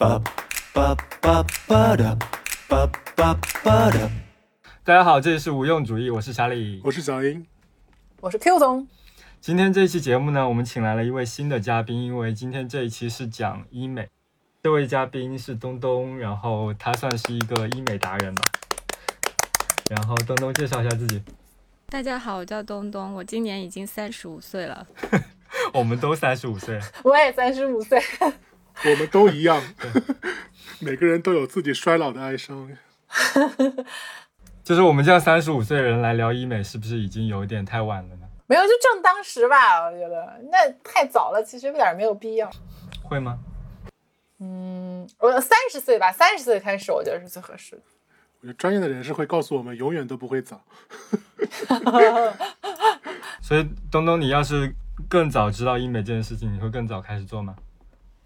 ba ba ba ba da ba ba ba da 大家好，这里是无用主义，我是查理。我是小英，我是 Q 总，今天这一期节目呢，我们请来了一位新的嘉宾，因为今天这一期是讲医美。这位嘉宾是东东，然后他算是一个医美达人吧。然后东东介绍一下自己，大家好，我叫东东，我今年已经三十五岁了。我们都三十五岁了，我也三十五岁，我们都一样，每个人都有自己衰老的哀伤。就是我们这样三十五岁的人来聊医美，是不是已经有一点太晚了呢？没有就正当时吧，我觉得那太早了，其实有点没有必要。会吗？嗯，我三十岁吧，三十岁开始我觉得是最合适的。我觉得专业的人士会告诉我们，永远都不会早。所以东东，你要是更早知道医美这件事情，你会更早开始做吗？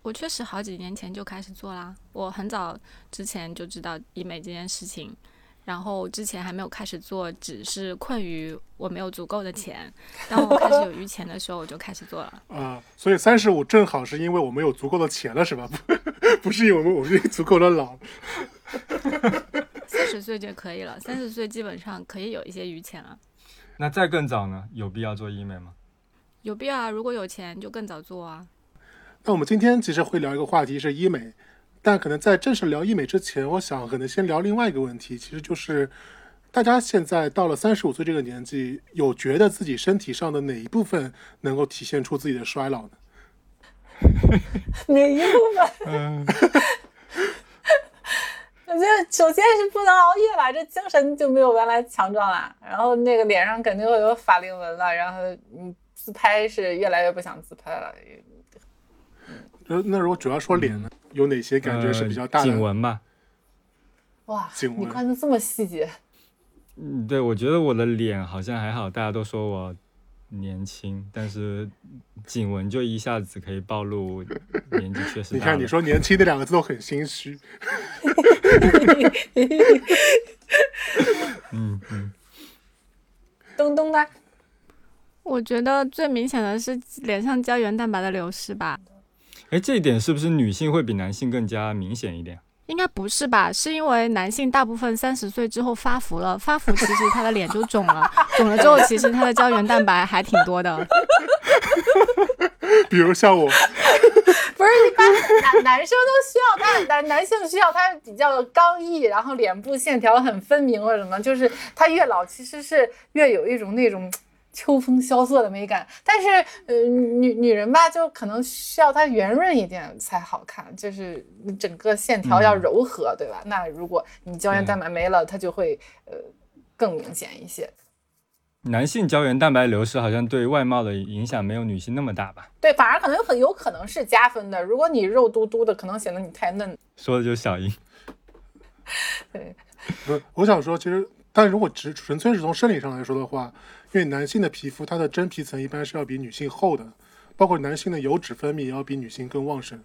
我确实好几年前就开始做啦，我很早之前就知道医美这件事情，然后之前还没有开始做，只是困于我没有足够的钱。当我开始有余钱的时候，我就开始做了。啊、所以三十五正好是因为我们有足够的钱了，是吧？不，不是因为我们我们已经足够的老。三十岁就可以了，三十岁基本上可以有一些余钱了。那再更早呢？有必要做医美吗？有必要啊，如果有钱就更早做啊。那我们今天其实会聊一个话题是医美，但可能在正式聊医美之前，我想可能先聊另外一个问题，其实就是大家现在到了三十五岁这个年纪，有觉得自己身体上的哪一部分能够体现出自己的衰老呢？哪一部分？嗯，我觉得首先是不能熬夜吧，这精神就没有原来强壮了。然后那个脸上肯定会有法令纹了，然后你自拍是越来越不想自拍了。那那如果主要说脸呢，有哪些感觉是比较大的？呃颈纹吧。哇，颈纹你看的这么细节，嗯，对，我觉得我的脸好像还好，大家都说我年轻，但是颈纹就一下子可以暴露年纪确实大。你看，你说年轻这两个字都很心虚。嗯嗯，东东呢我觉得最明显的是脸上胶原蛋白的流失吧。哎，这一点是不是女性会比男性更加明显一点？应该不是吧？是因为男性大部分三十岁之后发福了，发福其实他的脸就肿了，肿了之后其实他的胶原蛋白还挺多的。比如像我，不是一般男男生都需要他男男性需要他比较刚毅，然后脸部线条很分明或者什么，就是他越老其实是越有一种那种秋风萧瑟的美感。但是呃女女人吧，就可能需要它圆润一点才好看，就是你整个线条要柔和，对吧？那如果你胶原蛋白没了，它就会呃更明显一些。男性胶原蛋白流失好像对外貌的影响没有女性那么大吧？对，反而可能很有可能是加分的。如果你肉嘟嘟的，可能显得你太嫩。说的就是小英。对，不是，我想说，其实，但如果只纯粹是从生理上来说的话，因为男性的皮肤它的真皮层一般是要比女性厚的，包括男性的油脂分泌也要比女性更旺盛，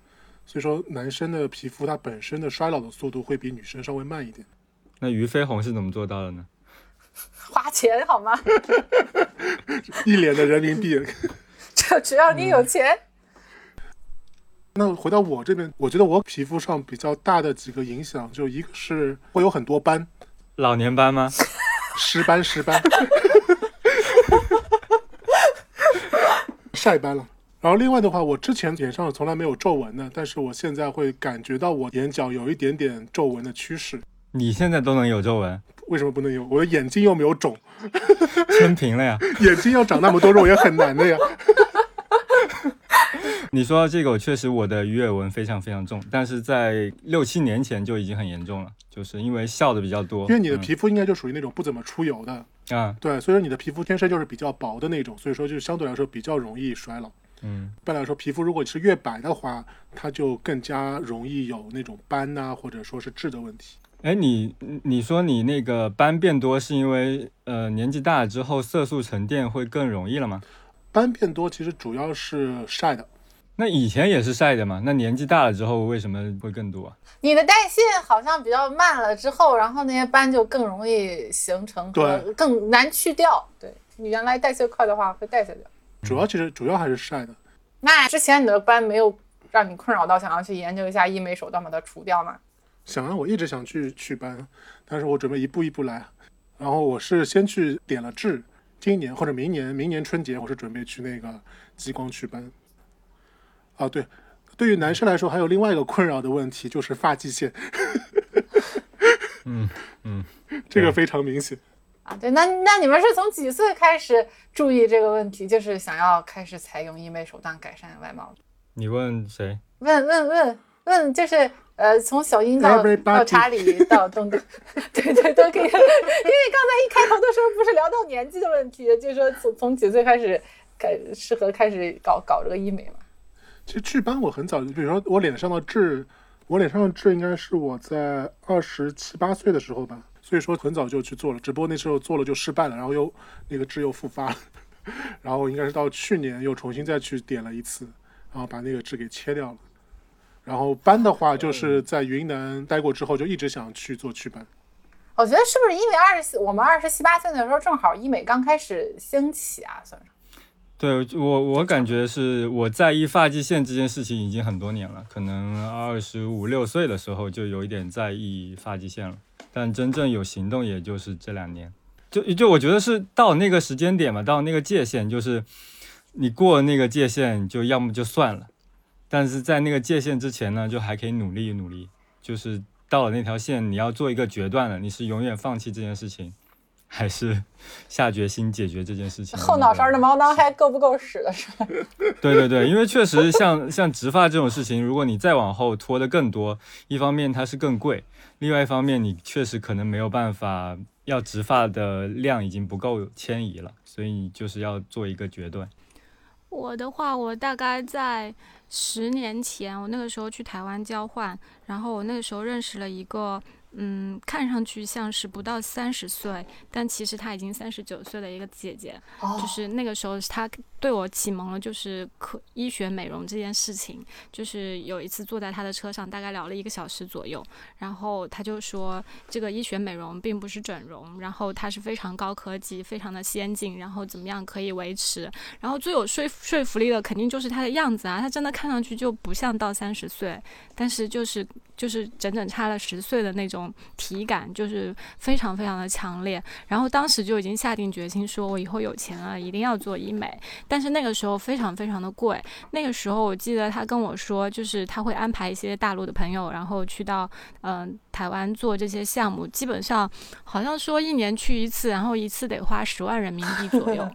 所以说男生的皮肤它本身的衰老的速度会比女生稍微慢一点。那俞飞鸿是怎么做到的呢？花钱好吗？一脸的人民币。只只要你有钱。那回到我这边，我觉得我皮肤上比较大的几个影响，就一个是会有很多斑，老年斑吗？湿斑湿斑，晒斑了。然后另外的话，我之前脸上从来没有皱纹的，但是我现在会感觉到我眼角有一点点皱纹的趋势。你现在都能有皱纹，为什么不能有？我的眼睛又没有肿，撑平了呀。眼睛要长那么多肉也很难的呀。你说到这个，我确实我的鱼尾纹非常非常重，但是在六七年前就已经很严重了，就是因为笑的比较多。因为你的皮肤应该就属于那种不怎么出油的，嗯、啊，对，所以说你的皮肤天生就是比较薄的那种，所以说就相对来说比较容易衰老。嗯，一般来说，皮肤如果是越白的话，它就更加容易有那种斑呐、或者说是痣的问题。哎，你你说你那个斑变多是因为呃年纪大了之后色素沉淀会更容易了吗？斑变多其实主要是晒的，那以前也是晒的嘛，那年纪大了之后为什么会更多啊？你的代谢好像比较慢了之后，然后那些斑就更容易形成和更难去掉。对你原来代谢快的话会代谢掉。主要其实主要还是晒的。那之前你的斑没有让你困扰到想要去研究一下医美手段把它除掉吗？想啊，我一直想去祛斑，但是我准备一步一步来。然后我是先去点了痣，今年或者明年，明年春节我是准备去那个激光祛斑。啊，对，对于男生来说，还有另外一个困扰的问题就是发际线，嗯嗯，这个非常明显。啊，对，那那你们是从几岁开始注意这个问题，就是想要开始采用医美手段改善外貌？你问谁？问问问问，就是呃，从小英到到查理到东东，对对都可以。因为刚才一开头的时候不是聊到年纪的问题，就是说从从几岁开始开适合开始搞搞这个医美嘛？其实祛斑我很早就，比如说我脸上的痣，我脸上的痣应该是我在二十七八岁的时候吧，所以说很早就去做了，只不过那时候做了就失败了，然后又那个痣又复发了，然后应该是到去年又重新再去点了一次，然后把那个痣给切掉了。然后斑的话，就是在云南待过之后，就一直想去做祛斑。我觉得是不是因为二十我们二十七八岁的时候正好医美刚开始兴起啊，算是。对我，我感觉是我在意发际线这件事情已经很多年了，可能二十五六岁的时候就有一点在意发际线了，但真正有行动也就是这两年。就就我觉得是到那个时间点嘛，到那个界限，就是你过了那个界限，就要么就算了，但是在那个界限之前呢，就还可以努力努力。就是到了那条线，你要做一个决断了，你是永远放弃这件事情，还是 下决心解决这件事情？后脑勺的毛囊还够不够使了是吧？对对对，因为确实像像植发这种事情，如果你再往后拖的更多，一方面它是更贵，另外一方面你确实可能没有办法，要植发的量已经不够迁移了，所以你就是要做一个决断。我的话，我大概在十年前，我那个时候去台湾交换，然后我那个时候认识了一个，嗯，看上去像是不到三十岁，但其实她已经三十九岁的一个姐姐。哦就是那个时候，她对我启蒙了，就是科医学美容这件事情。就是有一次坐在她的车上，大概聊了一个小时左右，然后她就说，这个医学美容并不是整容，然后它是非常高科技、非常的先进，然后怎么样可以维持。然后最有说服说服力的肯定就是她的样子啊，她真的看上去就不像到三十岁，但是就是就是整整差了十岁的那种体感，就是非常非常的强烈。然后当时就已经下定决心，说我以后有钱了一定要做医美，但是那个时候非常非常的贵。那个时候我记得他跟我说，就是他会安排一些大陆的朋友，然后去到嗯、台湾做这些项目，基本上好像说一年去一次，然后一次得花十万人民币左右，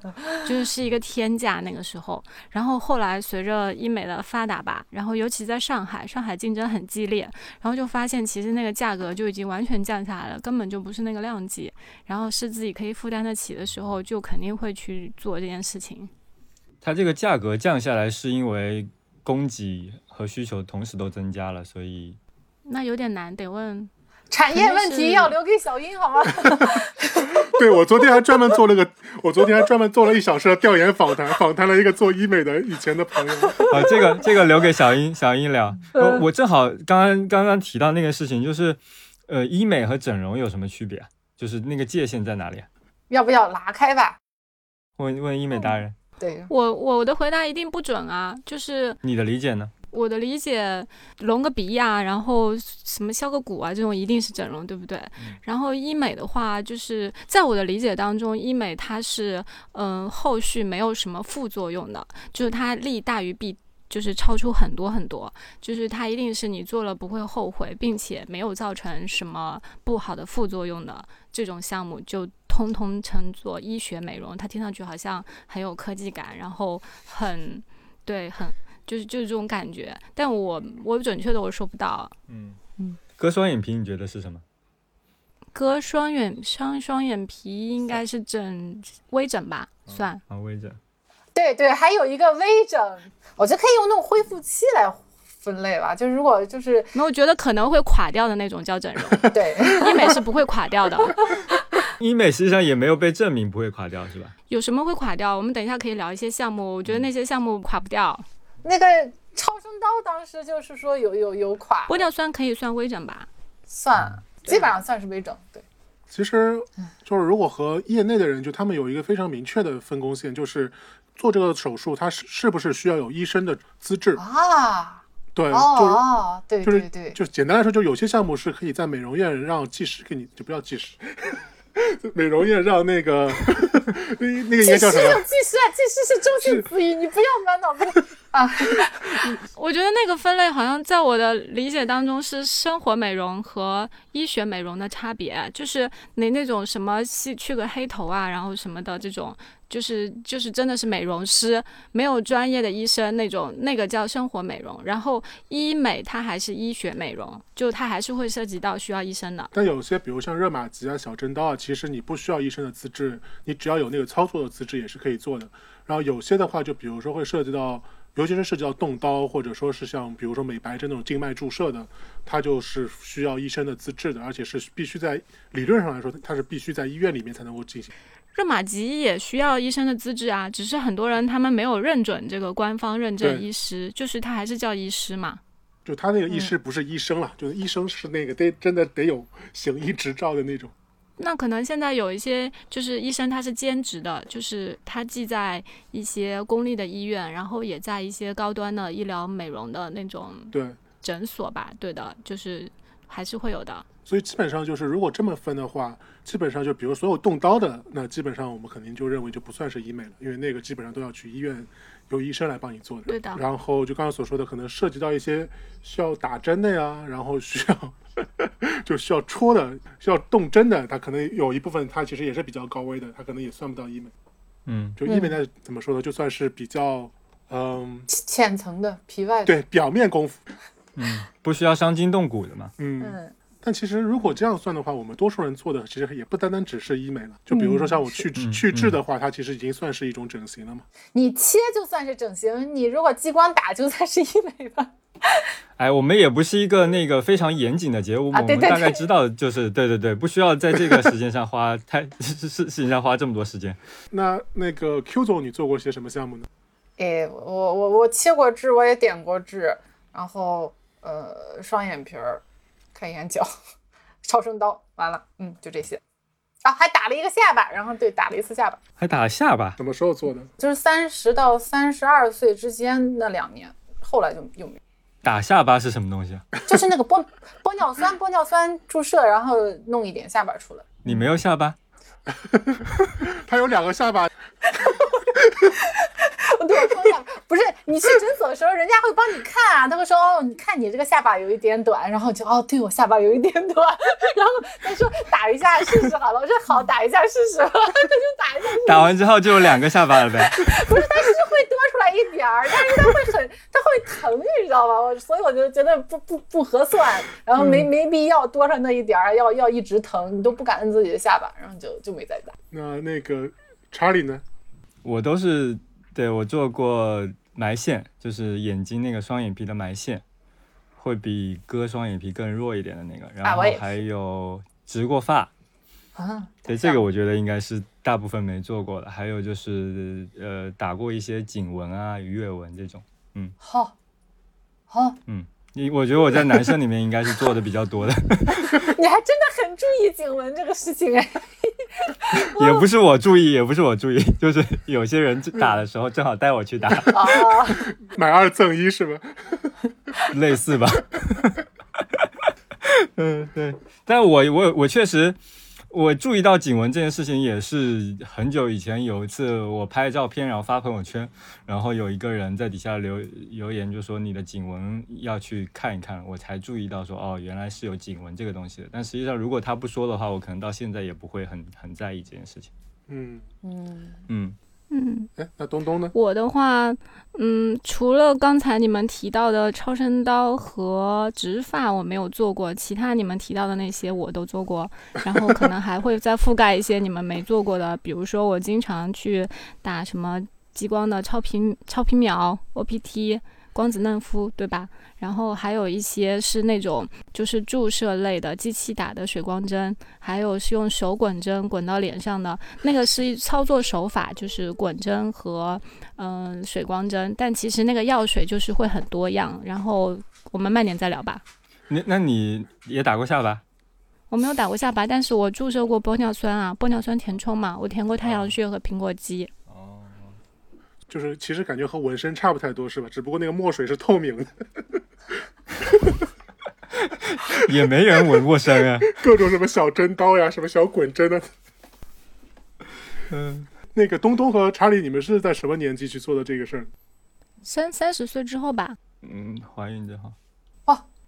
就是是一个天价那个时候。然后后来随着医美的发达吧，然后尤其在上海，上海竞争很激烈，然后就发现其实那个价格就已经完全降下来了，根本就不是那个量级。然后是自己可以负担得起的时候，就肯定会去做这件事情。它这个价格降下来是因为供给和需求同时都增加了，所以那有点难，得问产业问题要留给小英好吗？对我昨天还专门做了个，我昨天还专门做了一小时的调研访谈，访谈了一个做医美的以前的朋友。啊，这个这个留给小英小英聊。我我正好刚刚刚刚提到那个事情，就是呃，医美和整容有什么区别啊？就是那个界限在哪里啊？要不要拉开吧？问问医美达人，对，我我的回答一定不准啊，就是你的理解呢？我的理解，隆个鼻呀、然后什么削个骨啊，这种一定是整容，对不对？然后医美的话，就是在我的理解当中，医美它是嗯、呃后续没有什么副作用的，就是它利大于弊。就是超出很多很多，就是它一定是你做了不会后悔，并且没有造成什么不好的副作用的这种项目，就通通称作医学美容。它听上去好像很有科技感，然后很对，很就是就是这种感觉。但我我准确的我说不到。嗯嗯，割双眼皮你觉得是什么？割双眼双双眼皮应该是整微整吧，算。啊，微整。对对，还有一个微整，我觉得可以用那种恢复期来分类吧。就是如果就是那我觉得可能会垮掉的那种叫整容，对，医美是不会垮掉的。医美实际上也没有被证明不会垮掉，是吧？有什么会垮掉？我们等一下可以聊一些项目，我觉得那些项目垮不掉。那个超声刀当时就是说有有有垮，玻尿酸可以算微整吧？算基本上算是微整。对，其实就是如果和业内的人，就他们有一个非常明确的分工线，就是做这个手术，它是是不是需要有医生的资质？啊，对，哦就是哦，对就是对对，就简单来说，就有些项目是可以在美容院让技师给你，就不要技师，美容院让那个那 那个应技师该叫什么？技师啊，技师是中性词语，你不要满脑子啊。我觉得那个分类好像在我的理解当中是生活美容和医学美容的差别，就是你那种什么去去个黑头啊，然后什么的这种，就是就是真的是美容师，没有专业的医生那种，那个叫生活美容。然后医美它还是医学美容，就它还是会涉及到需要医生的。但有些，比如像热玛吉啊、小针刀啊，其实你不需要医生的资质，你只要有那个操作的资质也是可以做的。然后有些的话，就比如说会涉及到，尤其是涉及到动刀，或者说是像比如说美白针那种静脉注射的，它就是需要医生的资质的，而且是必须在理论上来说，它是必须在医院里面才能够进行。热玛吉也需要医生的资质啊，只是很多人他们没有认准这个官方认证医师，就是他还是叫医师嘛。就他那个医师不是医生了，就是医生是那个得真的得有行医执照的那种。那可能现在有一些就是医生他是兼职的，就是他既在一些公立的医院，然后也在一些高端的医疗美容的那种对，诊所吧。对的，就是还是会有的。所以基本上就是，如果这么分的话，基本上就比如所有动刀的，那基本上我们肯定就认为就不算是医美了，因为那个基本上都要去医院，由医生来帮你做的。对的然后就刚刚所说的，可能涉及到一些需要打针的呀，然后需要 就需要戳的、需要动针的，它可能有一部分它其实也是比较高危的，它可能也算不到医美。嗯，就医美呢，怎么说呢，就算是比较嗯，浅层的皮外，对表面功夫。嗯不需要伤筋动骨的嘛。嗯。嗯，但其实如果这样算的话，我们多数人做的其实也不单单只是医美了。就比如说像我去嗯去痣的话，它其实已经算是一种整形了嘛。你切就算是整形，你如果激光打就算是医美吧。哎，我们也不是一个那个非常严谨的节目，我们啊对对对大概知道，就是对对对，不需要在这个时间上花太事事情上花这么多时间。那那个 Q 总，你做过些什么项目呢？哎，我我我切过痣，我也点过痣，然后呃双眼皮儿、开眼角、超声刀，完了，嗯，就这些。啊，还打了一个下巴，然后对，打了一次下巴，还打了下巴，什么时候做的？就是三十到三十二岁之间那两年，后来就又没。打下巴是什么东西啊？就是那个玻玻尿酸，玻尿酸注射，然后弄一点下巴出来。你没有下巴？他有两个下巴，对，我说下巴不是你去诊所的时候，人家会帮你看啊，他会说哦，你看你这个下巴有一点短，然后就哦，对我下巴有一点短，然后他说打一下试试好了，我说好，打一下试试，他就打一下试试，打完之后就有两个下巴了呗？不是，但是会多出来一点儿，但是他会很，他会疼，你知道吗？我所以我就觉得不不不合算，然后没没必要多上那一点儿，要要一直疼，你都不敢摁自己的下巴，然后就就没再打。那那个查理呢？我都是对我做过埋线，就是眼睛那个双眼皮的埋线，会比割双眼皮更弱一点的那个。然后还有植过发，啊，对这个我觉得应该是大部分没做过的。还有就是呃打过一些颈纹啊、鱼尾纹这种。嗯好，好，你我觉得我在男生里面应该是做的比较多的，你还真的很注意颈纹这个事情哎。也不是我注意，也不是我注意，就是有些人打的时候正好带我去打，啊，买二赠一是吧？类似吧。嗯，对，但我我我确实，我注意到颈纹这件事情也是很久以前有一次我拍照片，然后发朋友圈，然后有一个人在底下留留言，就说你的颈纹要去看一看，我才注意到说哦，原来是有颈纹这个东西的。但实际上，如果他不说的话，我可能到现在也不会很很在意这件事情。嗯，嗯，嗯，嗯，哎，那东东呢？我的话，嗯，除了刚才你们提到的超声刀和植发我没有做过，其他你们提到的那些我都做过，然后可能还会再覆盖一些你们没做过的，比如说我经常去打什么激光的超皮超皮秒、OPT、光子嫩肤，对吧？然后还有一些是那种就是注射类的机器打的水光针，还有是用手滚针滚到脸上的，那个是操作手法，就是滚针和嗯、水光针，但其实那个药水就是会很多样。然后我们慢点再聊吧。那那你也打过下巴？我没有打过下巴，但是我注射过玻尿酸啊，玻尿酸填充嘛，我填过太阳穴和苹果肌。就是其实感觉和纹身差不太多，是吧？只不过那个墨水是透明的，也没人纹过身啊。各种什么小针刀呀，什么小滚针的。嗯，那个东东和查理，你们是在什么年纪去做的这个事儿？三三十岁之后吧，嗯，怀孕之后，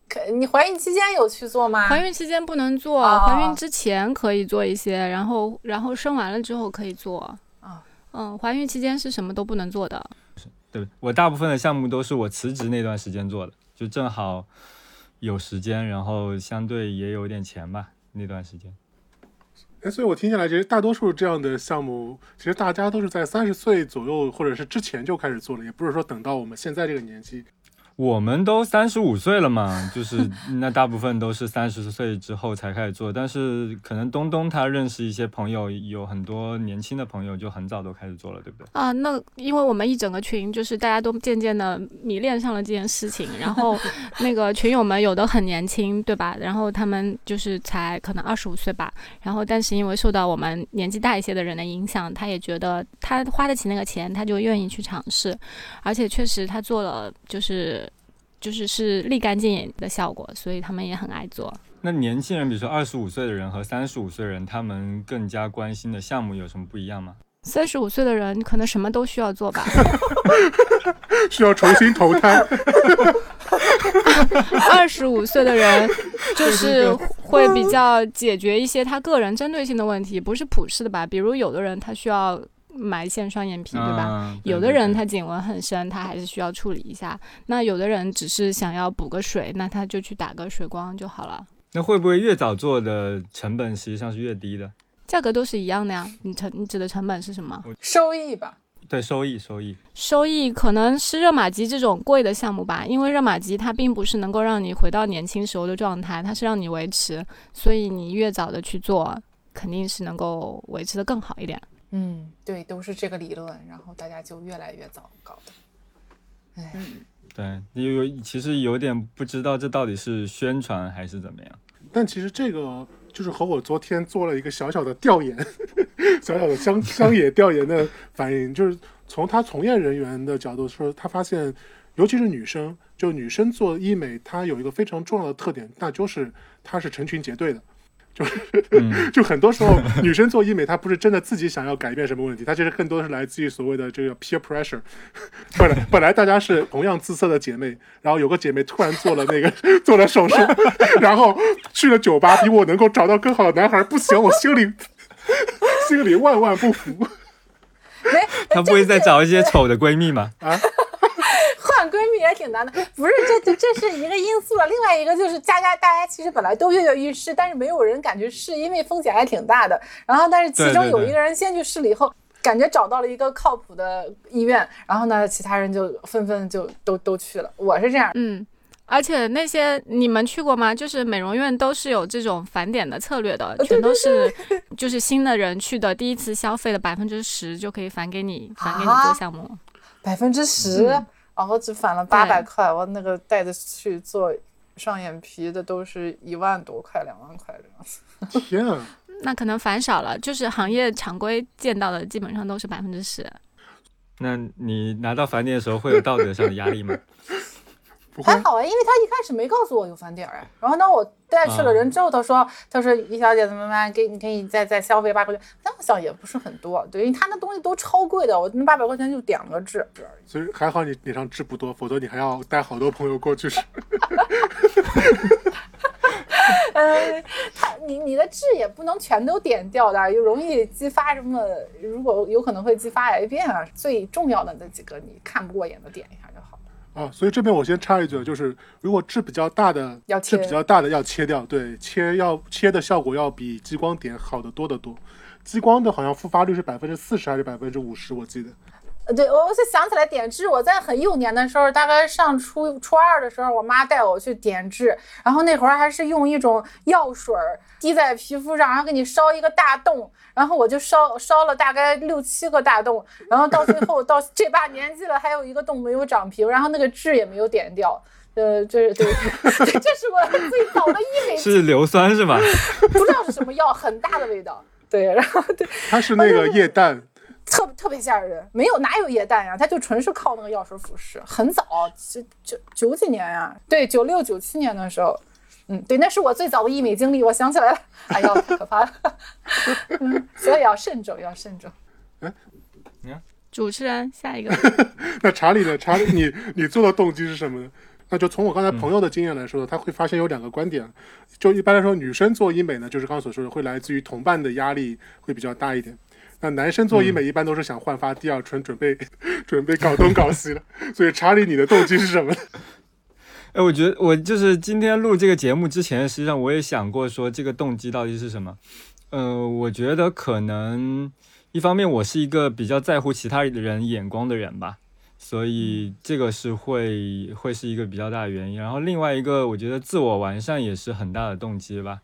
可你怀孕期间有去做吗？怀孕期间不能做，啊怀孕之前可以做一些，然后然后生完了之后可以做。啊嗯，怀孕期间是什么都不能做的。对我大部分的项目都是我辞职那段时间做的，就正好有时间，然后相对也有点钱吧，那段时间。哎，所以我听下来，其实大多数这样的项目，其实大家都是在三十岁左右或者是之前就开始做了，也不是说等到我们现在这个年纪。我们都三十五岁了嘛，就是那大部分都是三十岁之后才开始做，但是可能东东他认识一些朋友，有很多年轻的朋友就很早都开始做了，对不对？啊，那因为我们一整个群就是大家都渐渐的迷恋上了这件事情，然后那个群友们有的很年轻，对吧？然后他们就是才可能二十五岁吧，然后但是因为受到我们年纪大一些的人的影响，他也觉得他花得起那个钱，他就愿意去尝试，而且确实他做了就是就是是立竿见影的效果，所以他们也很爱做。那年轻人，比如说二十五岁的人和三十五岁的人，他们更加关心的项目有什么不一样吗？三十五岁的人可能什么都需要做吧 需要重新投胎，二十五岁的人就是会比较解决一些他个人针对性的问题，不是普世的吧？比如有的人他需要埋线双眼皮，对吧？有的人他颈纹很深，他还是需要处理一下。那有的人只是想要补个水，那他就去打个水光就好了。那会不会越早做的成本实际上是越低的？价格都是一样的呀。你成你指的成本是什么？收益吧。对，收益收益。收益可能是热玛吉这种贵的项目吧，因为热玛吉它并不是能够让你回到年轻时候的状态，它是让你维持，所以你越早的去做，肯定是能够维持的更好一点。嗯，对，都是这个理论，然后大家就越来越早搞的。哎，对，有有其实有点不知道这到底是宣传还是怎么样。但其实这个就是和我昨天做了一个小小的调研，小小的乡乡野调研的反应，就是从他从业人员的角度说，他发现，尤其是女生，就女生做医美，她有一个非常重要的特点，那就是她是成群结队的。嗯，就很多时候，女生做医美，她不是真的自己想要改变什么问题，她其实更多的是来自于所谓的这个 peer pressure。本来本来大家是同样姿色的姐妹，然后有个姐妹突然做了那个做了手术，然后去了酒吧，比我能够找到更好的男孩不行，我心里 心里万万不服没，她不会再找一些丑的闺蜜吗？啊！换闺蜜也挺难的，不是这这这是一个因素了，另外一个就是大家大家其实本来都跃跃欲试，但是没有人敢去试，因为风险还挺大的。然后但是其中有一个人先去试了以后。感觉找到了一个靠谱的医院，然后呢，其他人就纷纷就都都去了。我是这样，嗯，而且那些你们去过吗？就是美容院都是有这种返点的策略的，全都是 就是新的人去的，第一次消费的百分之十就可以返给你，返给你啊做项目。百分之十嗯，哦，我只返了八百块，我那个带着去做双眼皮的都是一万多块、两万块这样子。天啊！那可能返少了，就是行业常规见到的基本上都是百分之十。那你拿到返点的时候会有道德上的压力吗？还好啊，因为他一开始没告诉我有返点儿啊，然后那我带去了人之后，他说他说李小姐怎么办？给你可以再再消费八块钱，那我想也不是很多，对，因为他那东西都超贵的，我那八百块钱就点了个痣。所以还好你脸上痣不多，否则你还要带好多朋友过去。呃，他你你的痣也不能全都点掉的，又容易激发什么？如果有可能会激发癌变啊。最重要的那几个你看不过眼的点一下。啊，所以这边我先插一句，就是如果痣比较大的，要切痣比较大的要切掉，对，切要切的效果要比激光点好得多得多。激光的好像复发率是百分之四十还是百分之五十，我记得。呃，对，我是想起来点痣。我在很幼年的时候，大概上初初二的时候，我妈带我去点痣，然后那会儿还是用一种药水儿滴在皮肤上，然后给你烧一个大洞，然后我就烧烧了大概六七个大洞，然后到最后到这把年纪了，还有一个洞没有长平，然后那个痣也没有点掉。呃，这是对，这是我最早的医美，是硫酸是吧？不知道是什么药，很大的味道。对，然后对，它是那个液氮，特特别吓人，没有哪有液氮呀，它就纯是靠那个药水腐蚀。很早，九九九几年呀，对，九六九七年的时候，嗯，对，那是我最早的医美经历，我想起来了，哎呀，太可怕了，嗯，所以要慎重，要慎重。哎，你看主持人下一个，那查理呢？查理，你你做的动机是什么呢？那就从我刚才朋友的经验来说，他会发现有两个观点。就一般来说，女生做医美呢，就是刚刚所说的，会来自于同伴的压力会比较大一点。那男生做医美一般都是想焕发第二春，准备准备搞东搞西了。所以查理，你的动机是什么呢？哎，我觉得我就是今天录这个节目之前，实际上我也想过说这个动机到底是什么。呃，我觉得可能一方面我是一个比较在乎其他人眼光的人吧，所以这个是会会是一个比较大的原因。然后另外一个，我觉得自我完善也是很大的动机吧。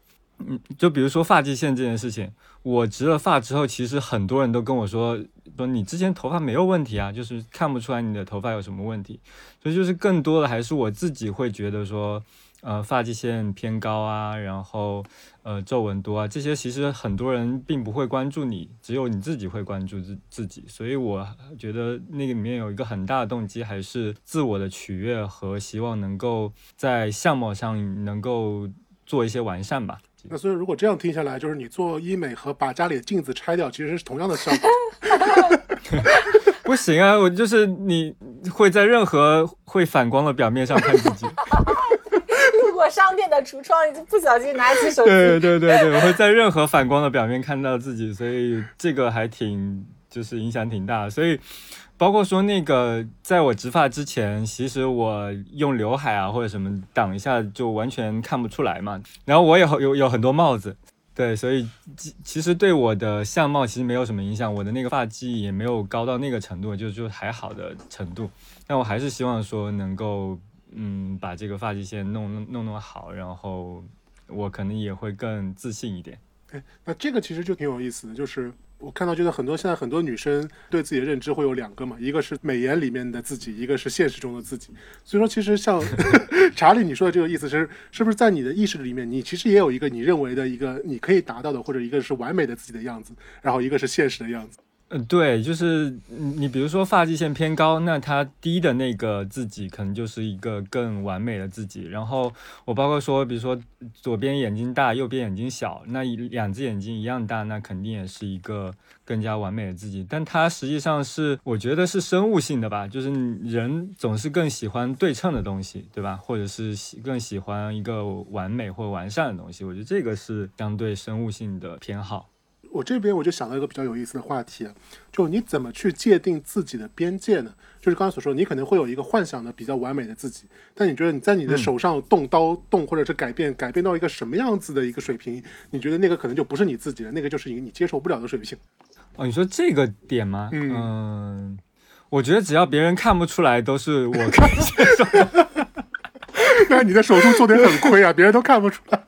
嗯，就比如说发际线这件事情，我植了发之后，其实很多人都跟我说，说你之前头发没有问题啊，就是看不出来你的头发有什么问题。所以就是更多的还是我自己会觉得说，呃，发际线偏高啊，然后呃皱纹多啊，这些其实很多人并不会关注你，只有你自己会关注自自己。所以我觉得那个里面有一个很大的动机，还是自我的取悦和希望能够在相貌上能够做一些完善吧。那所以如果这样听下来，就是你做医美和把家里的镜子拆掉，其实是同样的效果。不行啊，我就是你会在任何会反光的表面上看自己。路过商店的橱窗，你就不小心拿起手机。对对对对，我会在任何反光的表面看到自己，所以这个还挺就是影响挺大的。所以包括说那个，在我植发之前，其实我用刘海啊或者什么挡一下，就完全看不出来嘛。然后我也有有很多帽子。对，所以其其实对我的相貌其实没有什么影响，我的那个发际也没有高到那个程度，就就还好的程度。但我还是希望说能够，嗯，把这个发际线弄弄弄弄好，然后我可能也会更自信一点。哎，那这个其实就挺有意思的，就是我看到，就是很多现在很多女生对自己的认知会有两个嘛，一个是美颜里面的自己，一个是现实中的自己。所以说，其实像 查理你说的这个意思是，是不是在你的意识里面，你其实也有一个你认为的一个你可以达到的，或者一个是完美的自己的样子，然后一个是现实的样子。嗯，对，就是你比如说发际线偏高，那他低的那个自己可能就是一个更完美的自己。然后我包括说，比如说左边眼睛大，右边眼睛小，那两只眼睛一样大，那肯定也是一个更加完美的自己。但它实际上是，我觉得是生物性的吧，就是人总是更喜欢对称的东西，对吧？或者是喜更喜欢一个完美或完善的东西。我觉得这个是相对生物性的偏好。我这边我就想到一个比较有意思的话题，啊，就你怎么去界定自己的边界呢？就是刚才所说，你可能会有一个幻想的比较完美的自己，但你觉得你在你的手上动刀动，或者是改变改变到一个什么样子的一个水平，你觉得那个可能就不是你自己了，那个就是一个你接受不了的水平。哦，你说这个点吗？嗯嗯，我觉得只要别人看不出来，都是我可以接受的。那你的手术做的很亏啊，别人都看不出来。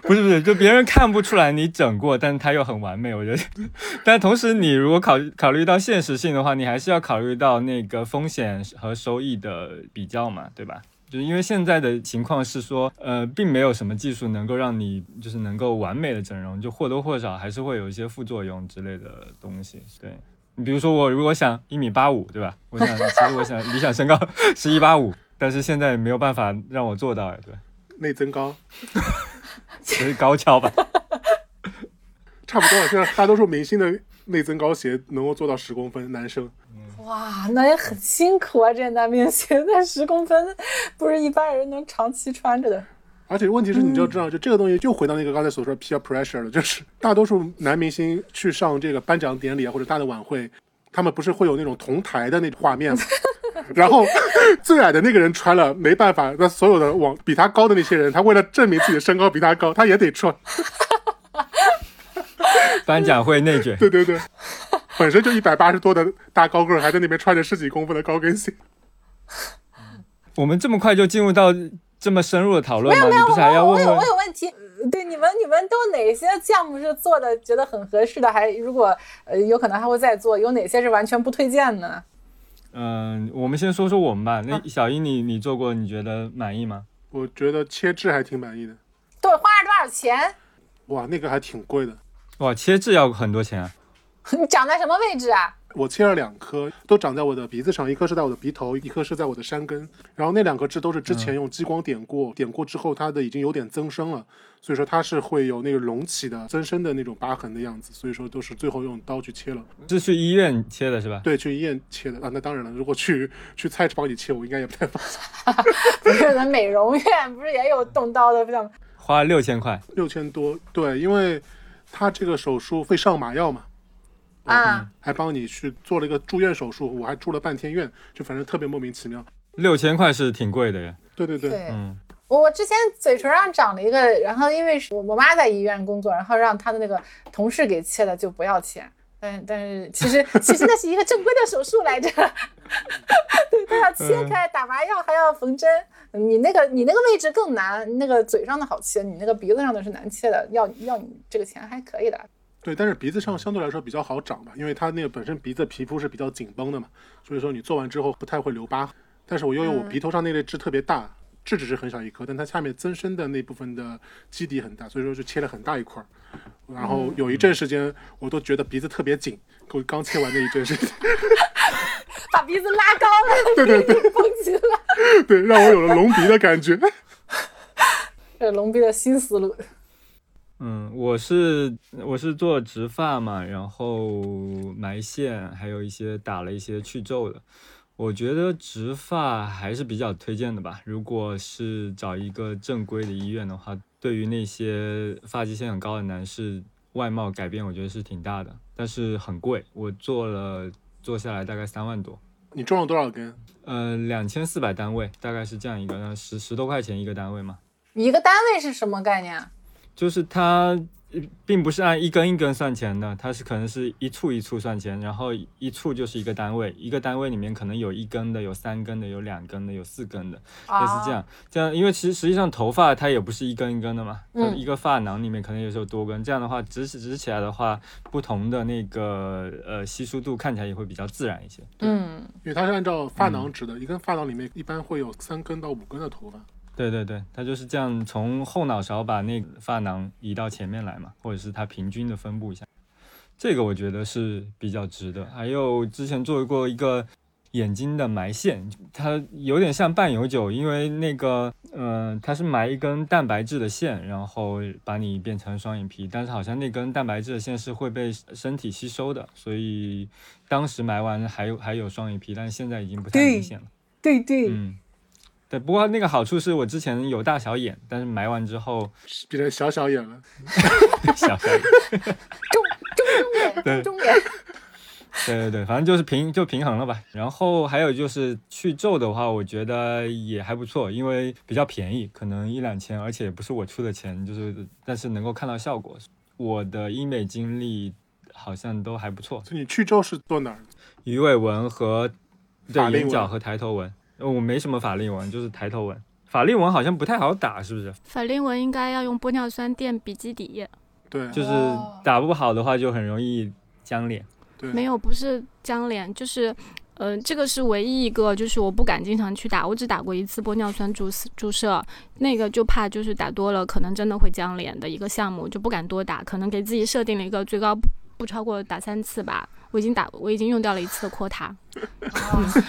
不是不是，就别人看不出来你整过，但是他又很完美，我觉得。但同时，你如果考考虑到现实性的话，你还是要考虑到那个风险和收益的比较嘛，对吧？就是因为现在的情况是说，呃，并没有什么技术能够让你就是能够完美的整容，就或多或少还是会有一些副作用之类的东西。对你比如说我如果想一米八五，对吧？我想 其实我想理想身高是一八五，但是现在没有办法让我做到，对吧？内增高这是高跷吧？差不多了，现在大多数明星的内增高鞋能够做到十公分，男生。哇，那也很辛苦啊！这些男明星那十公分，不是一般人能长期穿着的。而且问题是，你就知道，就这个东西就回到那个刚才所说的 peer pressure 了，就是大多数男明星去上这个颁奖典礼啊或者大的晚会，他们不是会有那种同台的那种画面吗？然后最矮的那个人穿了，没办法，那所有的往比他高的那些人，他为了证明自己的身高比他高，他也得穿。颁奖会内卷。对对对，本身就一百八十多的大高个儿，还在那边穿着十几公分的高跟鞋。我们这么快就进入到这么深入的讨论吗？没有没有，你不是还要我我有我？有问题。呃对你们，你们都哪些项目是做的觉得很合适的？还如果呃有可能还会再做，有哪些是完全不推荐的？嗯，我们先说说我们吧。那小英你，你做过，你觉得满意吗？我觉得切痣还挺满意的，对，花了多少钱？哇，那个还挺贵的。哇，切痣要很多钱啊！你长在什么位置啊？我切了两颗，都长在我的鼻子上，一颗是在我的鼻头，一颗是在我的山根。然后那两颗痣都是之前用激光点过，点过之后它的已经有点增生了，所以说它是会有那个隆起的增生的那种疤痕的样子，所以说都是最后用刀去切了。是去医院切的是吧？对，去医院切的啊。那当然了，如果去去菜市场里切，我应该也不太放心。不是的，美容院不是也有动刀的，不像花六千块，六千多，对，因为他这个手术会上麻药嘛，啊，还帮你去做了一个住院手术，我还住了半天院，就反正特别莫名其妙。六千块是挺贵的呀。对对对，对。嗯，我之前嘴唇上长了一个，然后因为是我我妈在医院工作，然后让她的那个同事给切的，就不要钱。但但是其实其实那是一个正规的手术来着，对，他要切开、打麻药，还要缝针。你那个你那个位置更难，那个嘴上的好切，你那个鼻子上的是难切的，要要你这个钱还可以的。对，但是鼻子上相对来说比较好长吧，因为它那个本身鼻子皮肤是比较紧绷的嘛，所以说你做完之后不太会留疤。但是我因为我鼻头上那类痣特别大，痣只是很小一颗，但它下面增生的那部分的基底很大，所以说就切了很大一块儿。然后有一阵时间我都觉得鼻子特别紧，我刚切完那一阵时间，把鼻子拉高了，对对对，绷紧了，对，让我有了隆鼻的感觉。这隆鼻的新思路。嗯，我是我是做植发嘛，然后埋线，还有一些打了一些去皱的。我觉得植发还是比较推荐的吧。如果是找一个正规的医院的话，对于那些发际线很高的男士，外貌改变我觉得是挺大的，但是很贵。我做了做下来大概三万多，你种了多少根？呃，两千四百单位，大概是这样一个，那十十多块钱一个单位嘛。一个单位是什么概念啊？就是它呃并不是按一根一根算钱的，它是可能是一簇一簇算钱，然后一簇就是一个单位，一个单位里面可能有一根的，有三根的，有两根的，有四根的，类似这样。这样，因为其实实际上头发它也不是一根一根的嘛，嗯一个发囊里面可能有时候多根，这样的话直起直起来的话，不同的那个呃稀疏度看起来也会比较自然一些。嗯，因为它是按照发囊指的，一根发囊里面一般会有三根到五根的头发。对对对，它就是这样从后脑勺把那个发囊移到前面来嘛，或者是它平均的分布一下，这个我觉得是比较值的。还有之前做过一个眼睛的埋线，它有点像半永久，因为那个嗯、呃它是埋一根蛋白质的线，然后把你变成双眼皮，但是好像那根蛋白质的线是会被身体吸收的，所以当时埋完还有还有双眼皮，但是现在已经不太明显了。对对，嗯，对，不过那个好处是我之前有大小眼，但是埋完之后变成小小眼了，小小眼，中中中眼，对中眼。对对对，反正就是平就平衡了吧。然后还有就是去皱的话，我觉得也还不错，因为比较便宜，可能一两千，而且也不是我出的钱，就是但是能够看到效果。我的医美经历好像都还不错，所以你去皱是做哪儿？鱼尾纹和对法令纹眼角和抬头纹，呃我没什么法令纹，就是抬头纹。法令纹好像不太好打，是不是？法令纹应该要用玻尿酸垫鼻基底，对，就是哦打不好的话，就很容易僵脸。对，没有，不是僵脸，就是，呃，这个是唯一一个，就是我不敢经常去打，我只打过一次玻尿酸注射注射，那个就怕就是打多了，可能真的会僵脸的一个项目，就不敢多打，可能给自己设定了一个最高不不超过打三次吧。我已经打，我已经用掉了一次的 quota，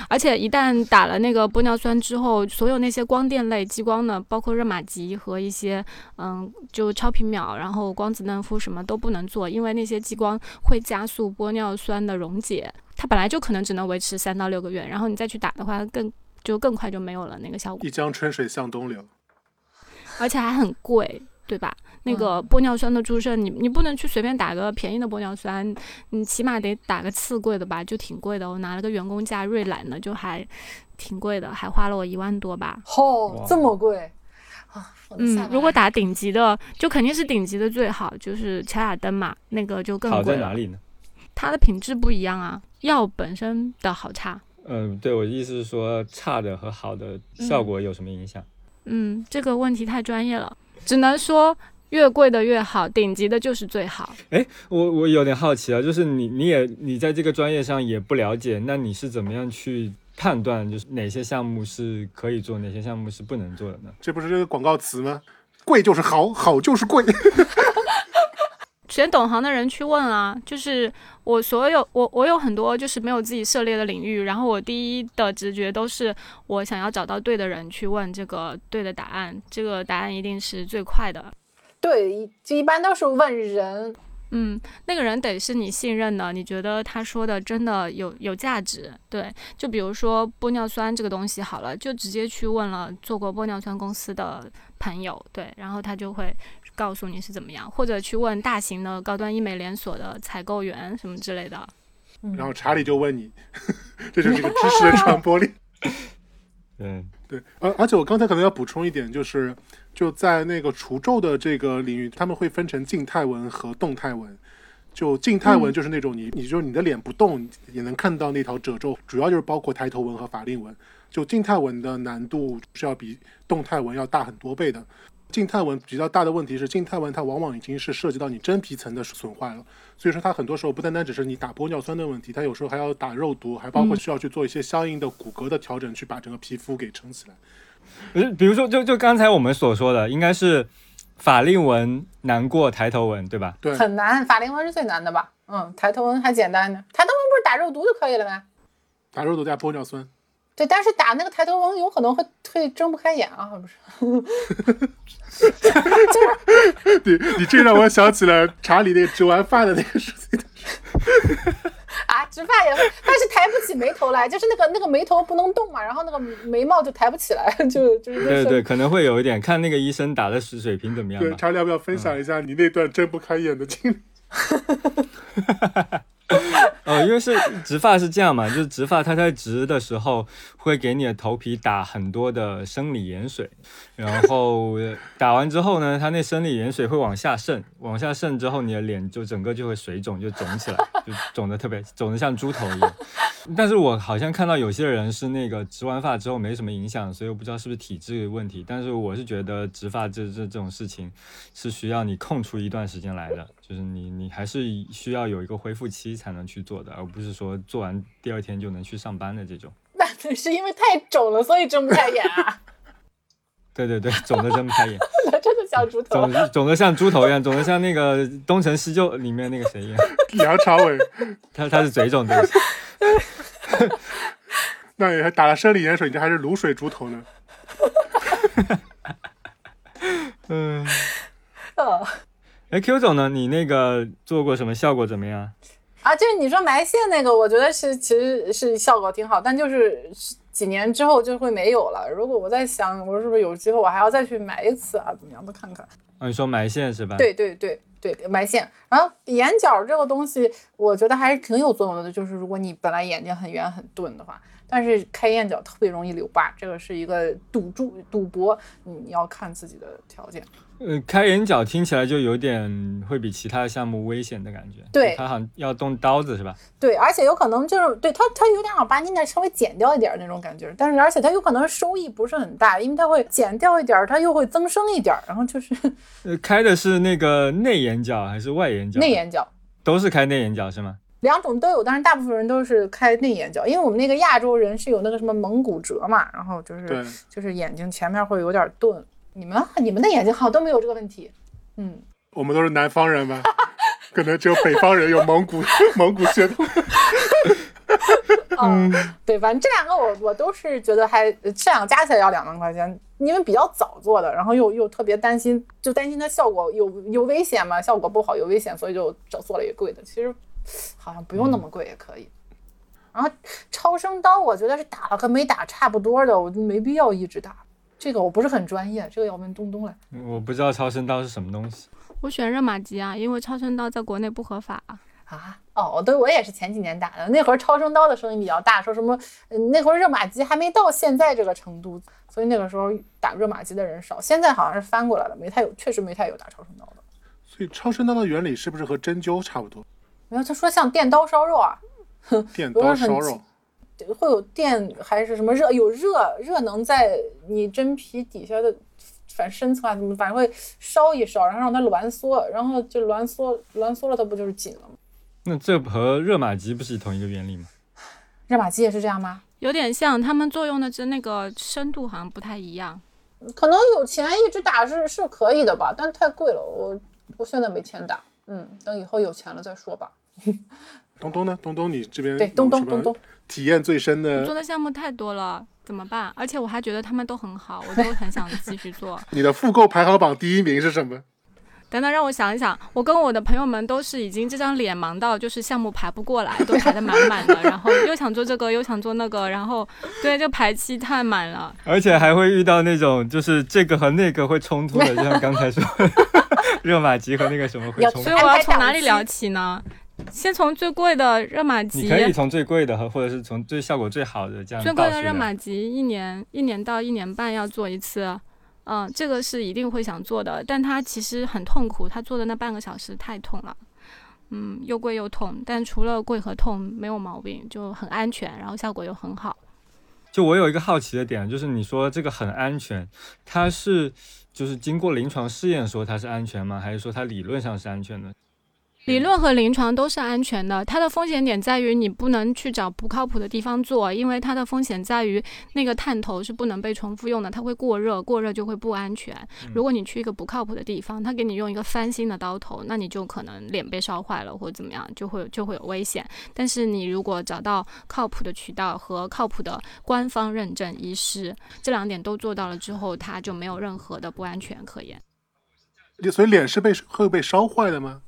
而且一旦打了那个玻尿酸之后，所有那些光电类、激光呢，包括热玛吉和一些嗯，就超皮秒，然后光子嫩肤什么都不能做，因为那些激光会加速玻尿酸的溶解，它本来就可能只能维持三到六个月，然后你再去打的话更就更快就没有了那个效果，一江春水向东流。而且还很贵，对吧？那个玻尿酸的注射，你你不能去随便打个便宜的玻尿酸，你起码得打个次贵的吧，就挺贵的。我拿了个员工价瑞兰的，就还挺贵的，还花了我一万多吧。哦，这么贵啊！嗯，如果打顶级的，就肯定是顶级的最好，就是乔雅登嘛，那个就更好贵好。在哪里呢？它的品质不一样啊，药本身的好差。嗯，对我的意思是说，差的和好的效果有什么影响？嗯，这个问题太专业了，只能说越贵的越好，顶级的就是最好。我我有点好奇啊，就是你你也你在这个专业上也不了解，那你是怎么样去判断，就是哪些项目是可以做，哪些项目是不能做的呢？这不是这个广告词吗？贵就是好，好就是贵。选懂行的人去问啊。就是我所有我我有很多就是没有自己涉猎的领域，然后我第一的直觉都是我想要找到对的人去问这个对的答案，这个答案一定是最快的。对，一就一般都是问人。嗯，那个人得是你信任的，你觉得他说的真的有有价值。对，就比如说玻尿酸这个东西，好了，就直接去问了做过玻尿酸公司的朋友，对，然后他就会告诉你是怎么样，或者去问大型的高端医美连锁的采购员什么之类的。然后查理就问你，这就是一个知识的传播力。嗯，对，而而且我刚才可能要补充一点，就是就在那个除皱的这个领域，他们会分成静态纹和动态纹。就静态纹就是那种你，你就你的脸不动也能看到那条褶皱，主要就是包括抬头纹和法令纹。就静态纹的难度是要比动态纹要大很多倍的。静态纹比较大的问题是，静态纹它往往已经是涉及到你真皮层的损坏了，所以说它很多时候不单单只是你打玻尿酸的问题，它有时候还要打肉毒，还包括需要去做一些相应的骨骼的调整，去把整个皮肤给撑起来。呃，比如说，就就刚才我们所说的，应该是法令纹难过抬头纹，对吧？对，很难，法令纹是最难的吧？嗯，抬头纹还简单呢，抬头纹不是打肉毒就可以了吗？打肉毒加玻尿酸。对，但是打那个抬头纹有可能会会睁不开眼啊，不是？就是你你这让我想起了查理那个植完发的那个事情。啊，植发也会，但是抬不起眉头来，就是那个那个眉头不能动嘛，然后那个眉毛就抬不起来，就就是对对，可能会有一点，看那个医生打的水水平怎么样对，查理要不要分享一下你那段睁不开眼的经历？呃，因为是植发是这样嘛，就是植发它在植的时候会给你的头皮打很多的生理盐水，然后打完之后呢，它那生理盐水会往下渗，往下渗之后，你的脸就整个就会水肿，就肿起来，就肿的特别肿的像猪头一样。但是我好像看到有些人是那个植完发之后没什么影响，所以我不知道是不是体质问题。但是我是觉得植发这这这种事情是需要你空出一段时间来的，就是你你还是需要有一个恢复期才能去做的，而不是说做完第二天就能去上班的这种。那 是因为太肿了，所以睁不开眼啊，对对对，肿的睁不开眼，那真的像猪头肿。肿的像猪头一样，肿的像那个《东成西就》里面那个谁一样，梁朝伟，他他是嘴肿对不起。那你还打了生理盐水，你这还是卤水猪头呢？嗯，哦哎，Q 总呢？你那个做过什么？效果怎么样？啊，就是你说埋线那个，我觉得是其实是效果挺好，但就是几年之后就会没有了。如果我在想，我是不是有机会我还要再去埋一次啊？怎么样的看看？啊，你说埋线是吧？对对对对，埋线。然后眼角这个东西，我觉得还是挺有作用的。就是如果你本来眼睛很圆很钝的话，但是开眼角特别容易留疤，这个是一个赌注赌博，你要看自己的条件。呃，开眼角听起来就有点会比其他的项目危险的感觉。对它好像要动刀子是吧？对，而且有可能就是对它，它有点想把你那稍微剪掉一点儿那种感觉，但是而且它有可能收益不是很大，因为它会剪掉一点儿，它又会增生一点儿，然后就是呃，开的是那个内眼角还是外眼角？内眼角。都是开内眼角是吗？两种都有，但是大部分人都是开内眼角，因为我们那个亚洲人是有那个什么蒙古褶嘛，然后就是就是眼睛前面会有点钝。你们你们的眼睛好像都没有这个问题，嗯，我们都是南方人吧？可能只有北方人有蒙古 蒙古血统。嗯，对，反正这两个我我都是觉得还这两个加起来要两万块钱，因为比较早做的，然后又又特别担心，就担心它效果有有危险嘛，效果不好有危险，所以就找做了一个贵的。其实好像不用那么贵也可以。然后超声刀，我觉得是打了和没打差不多的，我就没必要一直打。这个我不是很专业，这个要问东东来。我不知道超声刀是什么东西。我选热玛吉啊，因为超声刀在国内不合法。啊，哦，对，我也是前几年打的，那会儿超声刀的声音比较大，说什么，嗯，那会儿热玛吉还没到现在这个程度，所以那个时候打热玛吉的人少。现在好像是翻过来了，没太有，确实没太有打超声刀的。所以超声刀的原理是不是和针灸差不多？没有，他说像电刀烧肉啊，电刀烧肉很，会有电还是什么热？有热，热能在你真皮底下的，反深层啊，怎么反正会烧一烧，然后让它挛缩，然后就挛缩，挛缩了，它不就是紧了吗？那这和热玛吉不是同一个原理吗？热玛吉也是这样吗？有点像，他们作用的这那个深度好像不太一样。可能有钱一直打是是可以的吧，但太贵了，我我现在没钱打。嗯，等以后有钱了再说吧。东东呢？东东，你这边对，东东有什么东东，体验最深的做，的项目太多了，怎么办？而且我还觉得他们都很好，我都很想继续做。你的复购排行榜第一名是什么？等等，让我想一想，我跟我的朋友们都是已经这张脸忙到就是项目排不过来，都排得满满的，然后又想做这个，又想做那个，然后对，就排期太满了。而且还会遇到那种就是这个和那个会冲突的，就像刚才说 热玛吉和那个什么会冲突所以。我要从哪里聊起呢？先从最贵的热玛吉，你可以从最贵的和或者是从最效果最好的这样最贵的热玛吉一年一年到一年半要做一次，嗯，这个是一定会想做的，但它其实很痛苦，它做的那半个小时太痛了，嗯，又贵又痛，但除了贵和痛没有毛病，就很安全，然后效果又很好。就我有一个好奇的点，就是你说这个很安全，它是就是经过临床试验说它是安全吗？还是说它理论上是安全的？理论和临床都是安全的，它的风险点在于你不能去找不靠谱的地方做，因为它的风险在于那个探头是不能被重复用的，它会过热，过热就会不安全。如果你去一个不靠谱的地方，他给你用一个翻新的刀头，那你就可能脸被烧坏了或者怎么样，就会就会有危险。但是你如果找到靠谱的渠道和靠谱的官方认证医师，这两点都做到了之后，它就没有任何的不安全可言。所以脸是被会被烧坏的吗？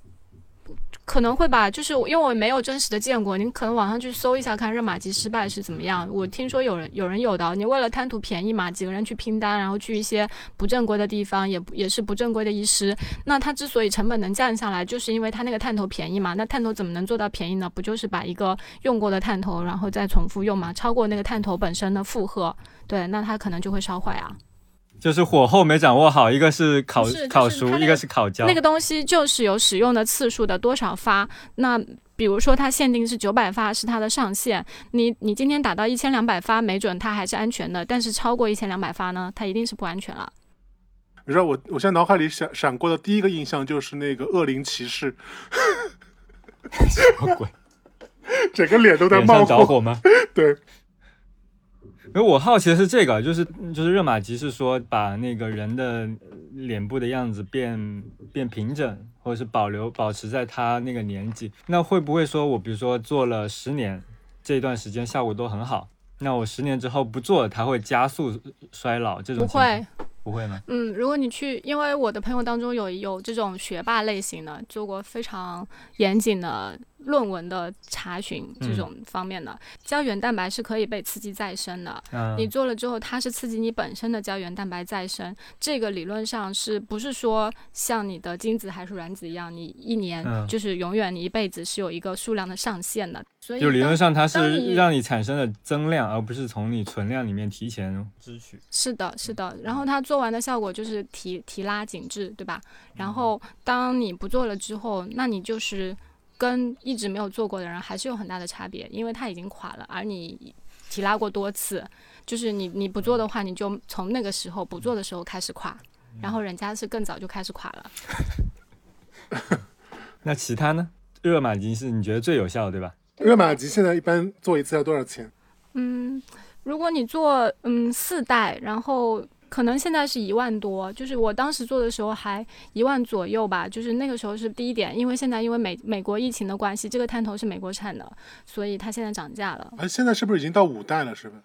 可能会吧，就是因为我没有真实的见过，你可能网上去搜一下看热玛吉失败是怎么样。我听说有人有人有的，你为了贪图便宜嘛，几个人去拼单，然后去一些不正规的地方，也也是不正规的医师。那他之所以成本能降下来，就是因为他那个探头便宜嘛。那探头怎么能做到便宜呢？不就是把一个用过的探头，然后再重复用嘛？超过那个探头本身的负荷，对，那它可能就会烧坏啊。就是火候没掌握好，一个是烤是就是烤熟，那个一个是烤焦。那个东西就是有使用的次数的多少发。那比如说它限定是九百发是它的上限，你你今天打到一千两百发，没准它还是安全的，但是超过一千两百发呢，它一定是不安全了。你知道我我现在脑海里闪闪过的第一个印象就是那个恶灵骑士，什么鬼？整个脸都在冒火。着火吗？对，因为我好奇的是这个，就是就是热玛吉是说把那个人的脸部的样子变变平整，或者是保留保持在他那个年纪。那会不会说我比如说做了十年，这一段时间效果都很好，那我十年之后不做，它会加速衰老这种？不会，不会吗？嗯，如果你去，因为我的朋友当中有有这种学霸类型的，做过非常严谨的论文的查询这种方面的，胶原蛋白是可以被刺激再生的。嗯，你做了之后，它是刺激你本身的胶原蛋白再生。这个理论上是不是说像你的精子还是卵子一样，你一年、嗯就是永远你一辈子是有一个数量的上限的？所以就理论上它是让你产生的增量，而不是从你存量里面提前支取。是的，是的。然后它做完的效果就是提提拉紧致，对吧？然后当你不做了之后，那你就是跟一直没有做过的人还是有很大的差别，因为它已经垮了，而你提拉过多次，就是你你不做的话，你就从那个时候不做的时候开始垮，然后人家是更早就开始垮了。那其他呢？热玛吉是你觉得最有效的，对吧？热玛吉现在一般做一次要多少钱？嗯，如果你做嗯四代，然后可能现在是一万多，就是我当时做的时候还一万左右吧，就是那个时候是低点，因为现在因为美美国疫情的关系，这个探头是美国产的，所以它现在涨价了。哎，现在是不是已经到五代了？是吧？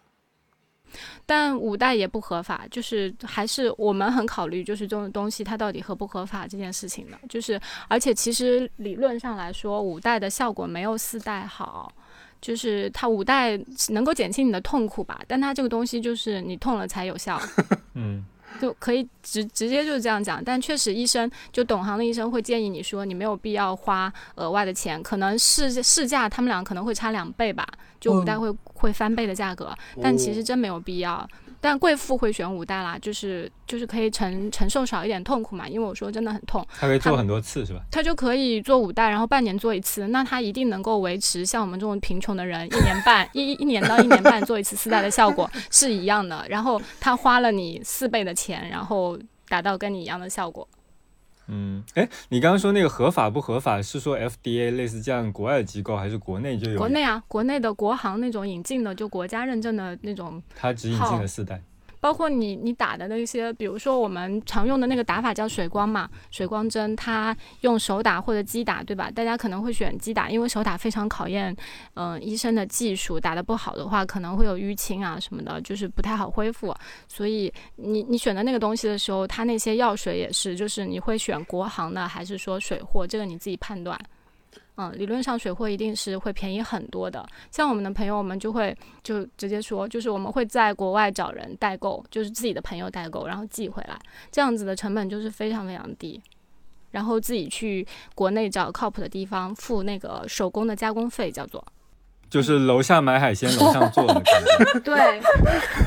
但五代也不合法，就是还是我们很考虑，就是这种东西它到底合不合法这件事情的。就是而且其实理论上来说，五代的效果没有四代好。就是它五代能够减轻你的痛苦吧，但它这个东西就是你痛了才有效，嗯，就可以直直接就是这样讲。但确实，医生就懂行的医生会建议你说，你没有必要花额外的钱，可能市市价他们俩可能会差两倍吧，就五代会、会翻倍的价格，但其实真没有必要。但贵妇会选五代啦，就是就是可以承承受少一点痛苦嘛，因为我说真的很痛，它可以做很多次，是吧？他就可以做五代，然后半年做一次，那他一定能够维持像我们这种贫穷的人一年半 一一年到一年半做一次四代的效果是一样的。然后他花了你四倍的钱，然后达到跟你一样的效果。嗯，哎，你刚刚说那个合法不合法，是说 FDA 类似这样国外的机构，还是国内就有？国内啊，国内的国行那种引进的，就国家认证的那种，它只引进了四代。包括你你打的那些，比如说我们常用的那个打法叫水光嘛，水光针，它用手打或者击打，对吧？大家可能会选击打，因为手打非常考验，嗯、医生的技术，打得不好的话可能会有淤青啊什么的，就是不太好恢复。所以你你选的那个东西的时候，它那些药水也是，就是你会选国行的还是说水货，这个你自己判断。嗯，理论上水货一定是会便宜很多的。像我们的朋友，我们就会就直接说，就是我们会在国外找人代购，就是自己的朋友代购，然后寄回来，这样子的成本就是非常非常低。然后自己去国内找靠谱的地方付那个手工的加工费，叫做就是楼下买海鲜，楼上做的感觉。对，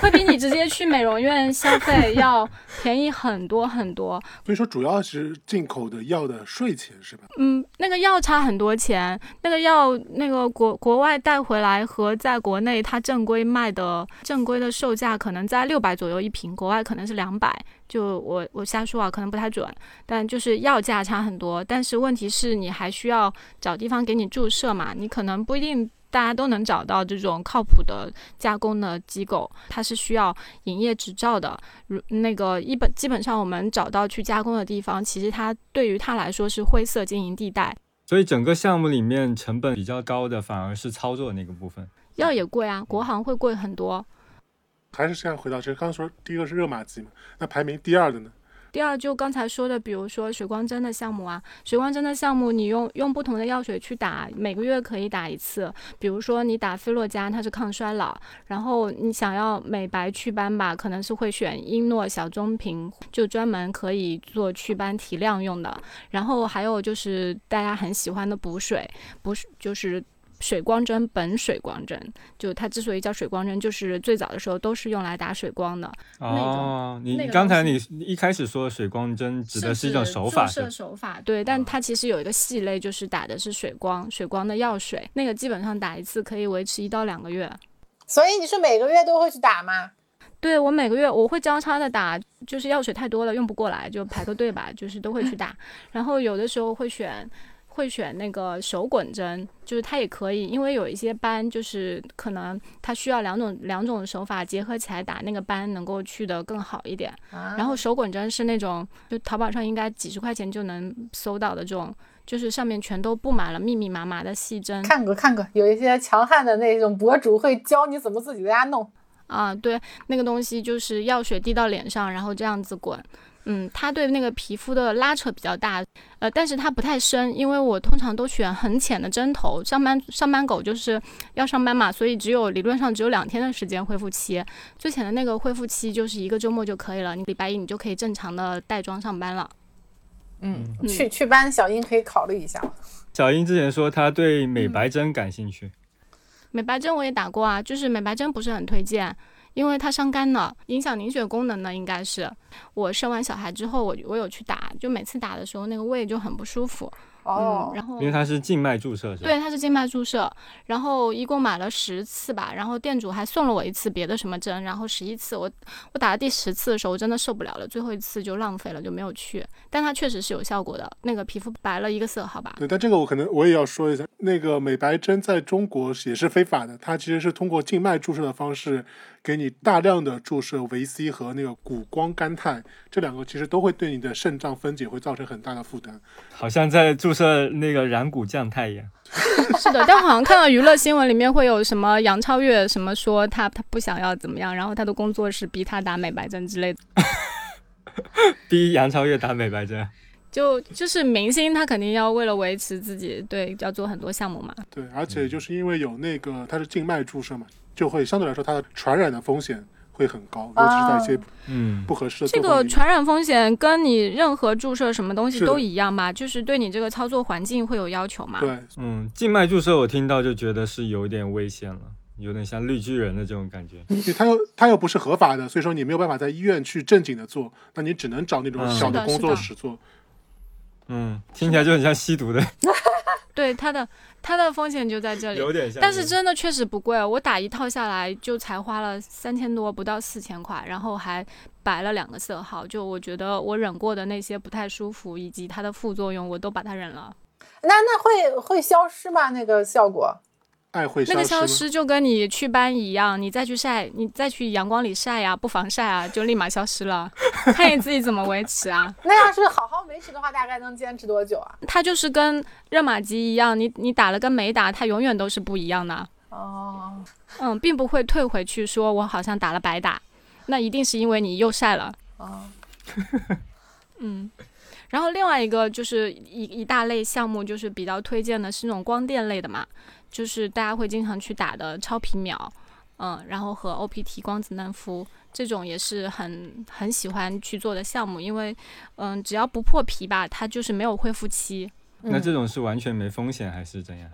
会比你直接去美容院消费要便宜很多很多。所以说主要是进口的药的税钱是吧？嗯，那个药差很多钱，那个药那个国国外带回来和在国内它正规卖的正规的售价可能在六百左右一瓶，国外可能是两百。就我我瞎说啊，可能不太准，但就是药价差很多。但是问题是你还需要找地方给你注射嘛，你可能不一定。大家都能找到这种靠谱的加工的机构，它是需要营业执照的。如那个一本基本上我们找到去加工的地方，其实它对于它来说是灰色经营地带。所以整个项目里面成本比较高的反而是操作那个部分。药也贵啊，国行会贵很多。还是现在回到这，刚刚说第一个是热玛吉嘛，那排名第二的呢？第二，就刚才说的，比如说水光针的项目啊，水光针的项目，你用用不同的药水去打，每个月可以打一次。比如说你打菲洛嘉，它是抗衰老，然后你想要美白祛斑吧，可能是会选英诺小棕瓶，就专门可以做祛斑提亮用的。然后还有就是大家很喜欢的补水，补水就是。水光针本水光针，就它之所以叫水光针，就是最早的时候都是用来打水光的。哦，你刚才你一开始说的水光针指的是一种手法，注射手法，对，但它其实有一个系类，就是打的是水光，水光的药水，那个基本上打一次可以维持一到两个月。所以你是每个月都会去打吗？对我每个月我会交叉的打，就是药水太多了用不过来，就排个队吧，就是都会去打。然后有的时候会选会选那个手滚针，就是它也可以，因为有一些斑就是可能它需要两种两种手法结合起来打，那个斑能够去的更好一点。啊然后手滚针是那种，就淘宝上应该几十块钱就能搜到的这种，就是上面全都布满了密密麻麻的细针看过看过，有一些强悍的那种博主会教你怎么自己在家弄。啊，对，那个东西就是药水滴到脸上，然后这样子滚。嗯，它对那个皮肤的拉扯比较大，呃，但是它不太深，因为我通常都选很浅的针头。上班上班狗就是要上班嘛，所以只有理论上只有两天的时间恢复期，最浅的那个恢复期就是一个周末就可以了，你礼拜一你就可以正常的带妆上班了。嗯，嗯去去斑小英可以考虑一下。小英之前说她对美白针感兴趣，美白针我也打过啊，就是美白针不是很推荐，因为它伤肝的，影响凝血功能呢。应该是我生完小孩之后，我我有去打，就每次打的时候那个胃就很不舒服。哦嗯，，然后因为它是静脉注射，是吧？对，它是静脉注射，然后一共买了十次吧，然后店主还送了我一次别的什么针，然后十一次，我我打了第十次的时候，我真的受不了了，最后一次就浪费了，就没有去。但它确实是有效果的，那个皮肤白了一个色，好吧？对，但这个我可能我也要说一下，那个美白针在中国也是非法的，它其实是通过静脉注射的方式给你大量的注射维 C 和那个谷胱甘肽，这两个其实都会对你的肾脏分解会造成很大的负担。好像在注射那个染谷降肽一样。是的，但好像看到娱乐新闻里面会有什么杨超越什么说他他不想要怎么样，然后他的工作室逼他打美白针之类的，逼杨超越打美白针，就就是明星他肯定要为了维持自己，对，要做很多项目嘛。对，而且就是因为有那个它是静脉注射嘛，就会相对来说它的传染的风险会很高，尤其是在一些嗯，不合适的这个传染风险跟你任何注射什么东西都一样吧，就是对你这个操作环境会有要求嘛。对，嗯，静脉注射我听到就觉得是有点危险了，有点像绿巨人的这种感觉。它又它又不是合法的，所以说你没有办法在医院去正经的做，那你只能找那种嗯。小的工作室做。嗯，听起来就很像吸毒的，对它的它的风险就在这里。有点像。但是真的确实不贵，我打一套下来就才花了三千多，不到四千块，然后还白了两个色号。就我觉得我忍过的那些不太舒服以及它的副作用，我都把它忍了。那那会会消失吗？那个效果？爱会那个消？失就跟你祛斑一样，你再去晒，你再去阳光里晒呀，不防晒啊，就立马消失了。看你自己怎么维持啊。那要是好好维持的话，大概能坚持多久啊？它就是跟热玛吉一样，你你打了跟没打，它永远都是不一样的。哦，嗯，并不会退回去说我好像打了白打，那一定是因为你又晒了。哦，嗯，然后另外一个就是一一大类项目，就是比较推荐的是那种光电类的嘛，就是大家会经常去打的超皮秒，嗯，然后和 OPT 光子嫩肤这种也是很很喜欢去做的项目，因为嗯，只要不破皮吧，它就是没有恢复期，那这种是完全没风险还是怎样？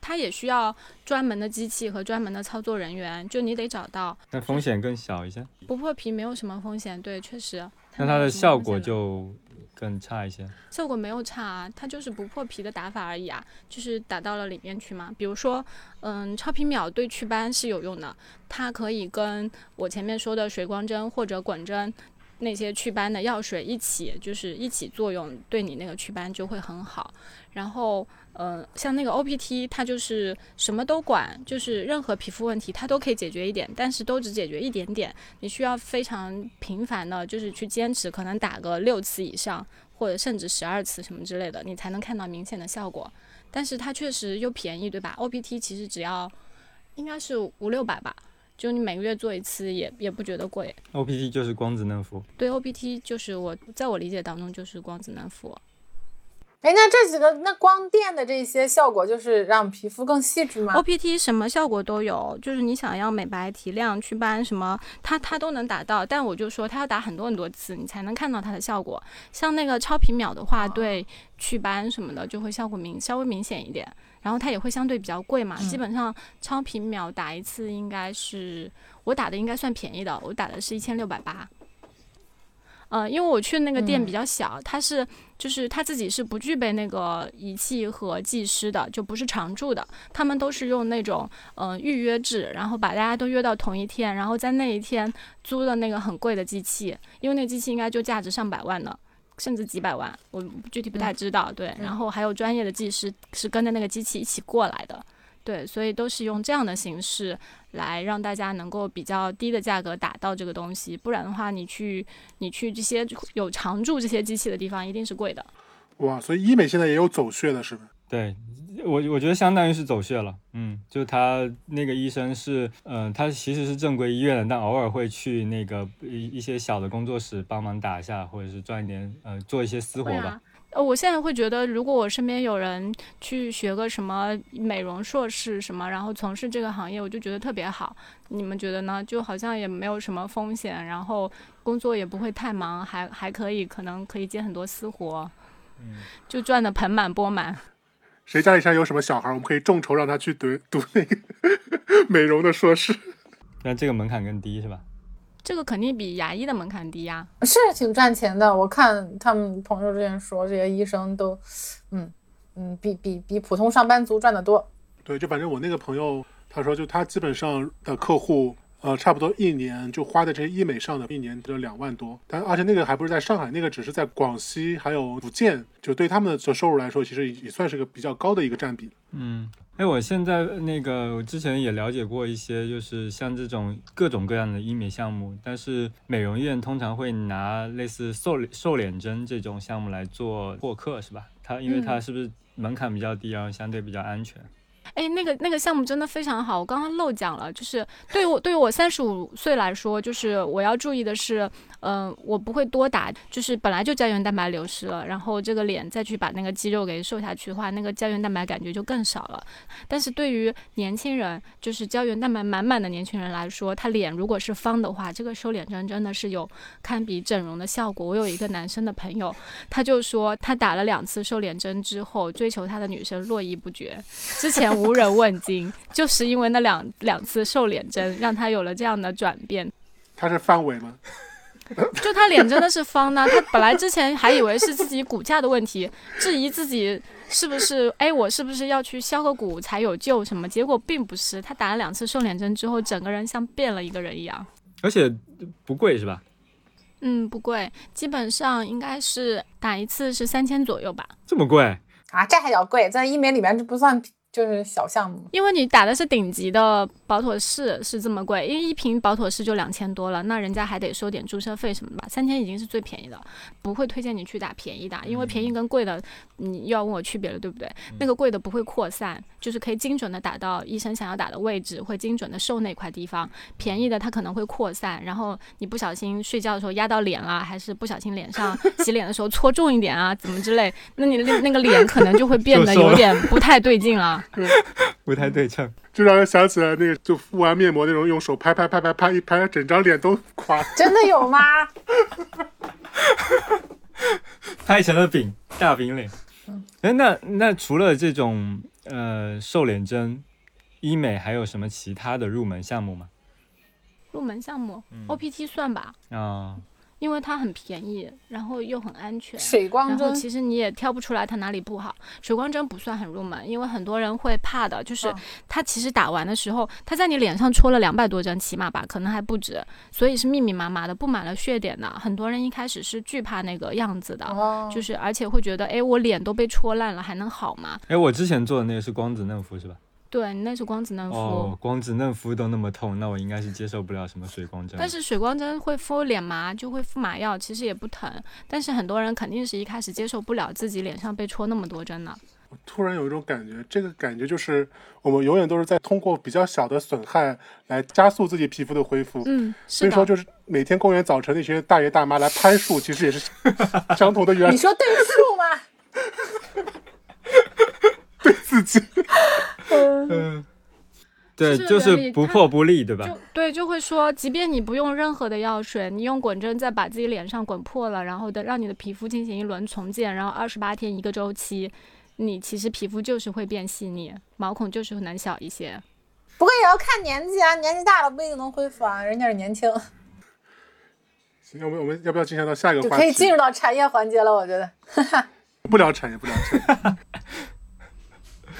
它也需要专门的机器和专门的操作人员，就你得找到那风险更小一些，不破皮没有什么风险，对，确实。那它的效果就更差一些。效果没有差啊，它就是不破皮的打法而已啊，就是打到了里面去嘛。比如说，嗯，超皮秒对祛斑是有用的，它可以跟我前面说的水光针或者滚针那些祛斑的药水一起，就是一起作用，对你那个祛斑就会很好。然后，呃，像那个 OPT，它就是什么都管，就是任何皮肤问题它都可以解决一点，但是都只解决一点点。你需要非常频繁的，就是去坚持，可能打个六次以上，或者甚至十二次什么之类的，你才能看到明显的效果。但是它确实又便宜，对吧？OPT 其实只要应该是五六百吧，就你每个月做一次也也不觉得贵。OPT 就是光子嫩肤，对 OPT 就是我在我理解当中就是光子嫩肤。哎，那这几个那光电的这些效果，就是让皮肤更细致吗？OPT 什么效果都有，就是你想要美白、提亮、祛斑什么，它它都能达到。但我就说它要打很多很多次，你才能看到它的效果。像那个超皮秒的话，对祛斑什么的就会效果明稍微明显一点，然后它也会相对比较贵嘛。基本上超皮秒打一次应该是我打的应该算便宜的，我打的是一千六百八。呃，因为我去那个店比较小，它是就是他自己是不具备那个仪器和技师的，就不是常驻的，他们都是用那种嗯、呃预约制，然后把大家都约到同一天，然后在那一天租的那个很贵的机器，因为那个机器应该就价值上百万呢。甚至几百万，我具体不太知道。对，然后还有专业的技师是跟着那个机器一起过来的，对，所以都是用这样的形式来让大家能够比较低的价格打到这个东西，不然的话，你去你去这些有常驻这些机器的地方，一定是贵的。哇，所以医美现在也有走穴的，是吧？对我我觉得相当于是走穴了，嗯，就他那个医生是，嗯、他其实是正规医院的，但偶尔会去那个一一些小的工作室帮忙打一下，或者是赚一点，呃，做一些私活吧。呃，我现在会觉得，如果我身边有人去学个什么美容硕士什么，然后从事这个行业，我就觉得特别好。你们觉得呢？就好像也没有什么风险，然后工作也不会太忙，还还可以可能可以接很多私活，嗯，就赚的盆满钵满。谁家里现在有什么小孩，我们可以众筹让他去读读那个 美容的硕士。但这个门槛更低是吧？这个肯定比牙医的门槛低呀。是挺赚钱的。我看他们朋友之前说，这些医生都，嗯嗯，比比比普通上班族赚得多。对，就反正我那个朋友，他说就他基本上的客户，呃，差不多一年就花在这些医美上的，一年得两万多。但而且那个还不是在上海，那个只是在广西还有福建，就对他们的收入来说，其实也算是个比较高的一个占比。嗯，哎，我现在那个我之前也了解过一些，就是像这种各种各样的医美项目，但是美容院通常会拿类似瘦瘦脸针这种项目来做获客，是吧？它因为它是不是门槛比较低，然后相对比较安全？哎，那个那个项目真的非常好，我刚刚漏讲了，就是对于我对于我三十五岁来说，就是我要注意的是，嗯、我不会多打，就是本来就胶原蛋白流失了，然后这个脸再去把那个肌肉给瘦下去的话，那个胶原蛋白感觉就更少了。但是对于年轻人，就是胶原蛋白满满的年轻人来说，他脸如果是方的话，这个瘦脸针真的是有堪比整容的效果。我有一个男生的朋友，他就说他打了两次瘦脸针之后，追求他的女生络绎不绝，之前无人问津，就是因为那两两次瘦脸针让他有了这样的转变。他是范伟吗？就他脸真的是方的，他本来之前还以为是自己骨架的问题，质疑自己是不是哎，我是不是要去削个骨才有救什么？结果并不是，他打了两次瘦脸针之后，整个人像变了一个人一样。而且不贵是吧？嗯，不贵，基本上应该是打一次是三千左右吧。这么贵？啊，这还叫贵，在医美里面这不算就是小项目。因为你打的是顶级的保妥适是这么贵，因为一瓶保妥适就两千多了，那人家还得收点注册费什么的吧，三千已经是最便宜的，不会推荐你去打便宜的，因为便宜跟贵的你又要问我区别了，对不对？那个贵的不会扩散，就是可以精准的打到医生想要打的位置，会精准的瘦那块地方。便宜的它可能会扩散，然后你不小心睡觉的时候压到脸了，还是不小心脸上 洗脸的时候搓重一点啊，怎么之类，那你那那个脸可能就会变得有点不太对劲了。不太对称。就让人想起来那个，就敷完面膜那种，用手拍拍拍拍拍一拍，整张脸都垮。真的有吗？拍成了饼，大饼脸。哎，那那除了这种呃瘦脸针，医美还有什么其他的入门项目吗？入门项目、嗯 OPT 算吧，啊、因为它很便宜，然后又很安全。水光针然后其实你也挑不出来它哪里不好。水光针不算很入门，因为很多人会怕的，就是嗯它其实打完的时候，它在你脸上戳了两百多针，起码吧，可能还不止，所以是密密麻麻的，布满了血点的。很多人一开始是惧怕那个样子的，哦，就是而且会觉得，哎，我脸都被戳烂了，还能好吗？哎，我之前做的那个是光子嫩肤是吧？对，那是光子嫩肤。哦，光子嫩肤都那么痛，那我应该是接受不了什么水光针。但是水光针会敷脸麻，就会敷麻药，其实也不疼。但是很多人肯定是一开始接受不了自己脸上被戳那么多针的。突然有一种感觉，这个感觉就是我们永远都是在通过比较小的损害来加速自己皮肤的恢复。嗯，所以说，就是每天公园早晨那些大爷大妈来攀树，其实也是相同的原 理你说对树吗？对自己。嗯，对，就是不破不立，对吧？就对，就会说，即便你不用任何的药水，你用滚针再把自己脸上滚破了，然后的让你的皮肤进行一轮重建，然后二十八天一个周期，你其实皮肤就是会变细腻，毛孔就是能小一些。不过也要看年纪啊，年纪大了不一定能恢复啊，人家是年轻，行，我们我们要不要进行到下一个话题？可以进入到产业环节了。我觉得，不聊产业，不聊产业。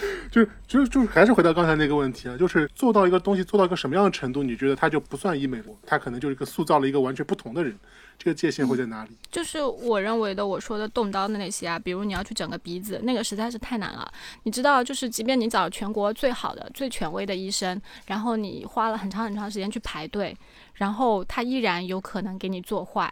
就就就还是回到刚才那个问题啊，就是做到一个东西做到一个什么样的程度，你觉得它就不算医美了？它可能就是一个塑造了一个完全不同的人，这个界限会在哪里？就是我认为的，我说的动刀的那些啊，比如你要去整个鼻子，那个实在是太难了。你知道，就是即便你找全国最好的、最权威的医生，然后你花了很长很长时间去排队，然后他依然有可能给你做坏，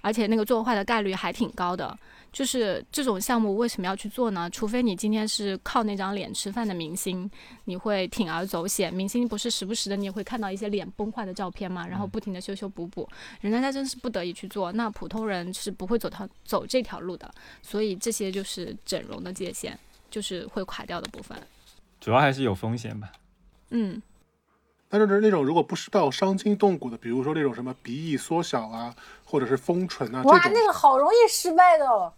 而且那个做坏的概率还挺高的。就是这种项目为什么要去做呢？除非你今天是靠那张脸吃饭的明星，你会铤而走险。明星不是时不时的你也会看到一些脸崩坏的照片嘛，然后不停的修修补补，人家他真是不得已去做，那普通人是不会走条走这条路的。所以这些就是整容的界限，就是会垮掉的部分。主要还是有风险吧。嗯，但是那种如果不是到伤筋动骨的，比如说那种什么鼻翼缩小啊，或者是丰唇啊，哇，那个好容易失败的哦。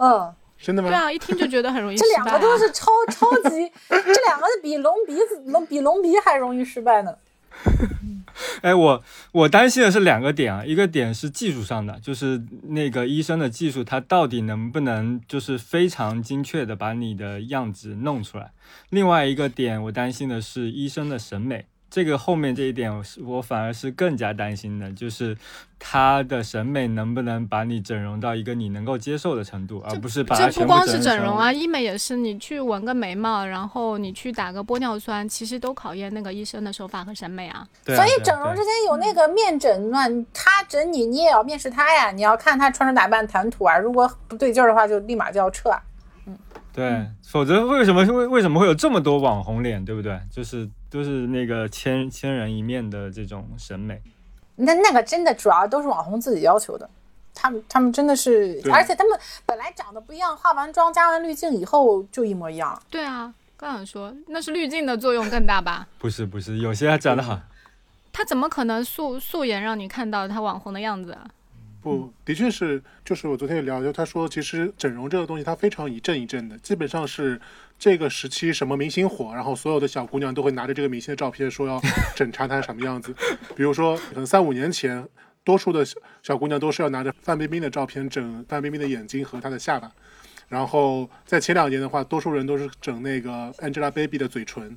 嗯，真的吗？对啊，一听就觉得很容易失这败、啊。两个都是超超级，这两个比隆鼻子隆比隆鼻还容易失败呢。哎，我我担心的是两个点啊，一个点是技术上的，就是那个医生的技术，他到底能不能就是非常精确的把你的样子弄出来；另外一个点，我担心的是医生的审美。这个后面这一点，我是我反而是更加担心的，就是他的审美能不能把你整容到一个你能够接受的程度，而不是把它这不光是整容啊，医美也是，你去纹个眉毛，然后你去打个玻尿酸，其实都考验那个医生的手法和审美啊。对啊所以整容之前有那个面诊嘛，他整你，你也要面试他呀。你要看他穿着打扮、谈吐啊，如果不对劲儿的话，就立马就要撤啊。对，否则为什么为为什么会有这么多网红脸，对不对？就是都是那个千千人一面的这种审美。那那个真的主要都是网红自己要求的，他们他们真的是，而且他们本来长得不一样，化完妆加完滤镜以后就一模一样了。对啊，刚想说那是滤镜的作用更大吧？不是不是，有些还长得好，他怎么可能素素颜让你看到他网红的样子啊？不，的确是，就是我昨天也聊，就他说，其实整容这个东西它非常一阵一阵的，基本上是这个时期什么明星火，然后所有的小姑娘都会拿着这个明星的照片说要整查她什么样子。比如说，可能三五年前，多数的小小姑娘都是要拿着范冰冰的照片整范冰冰的眼睛和她的下巴，然后在前两年的话，多数人都是整那个 Angelababy 的嘴唇。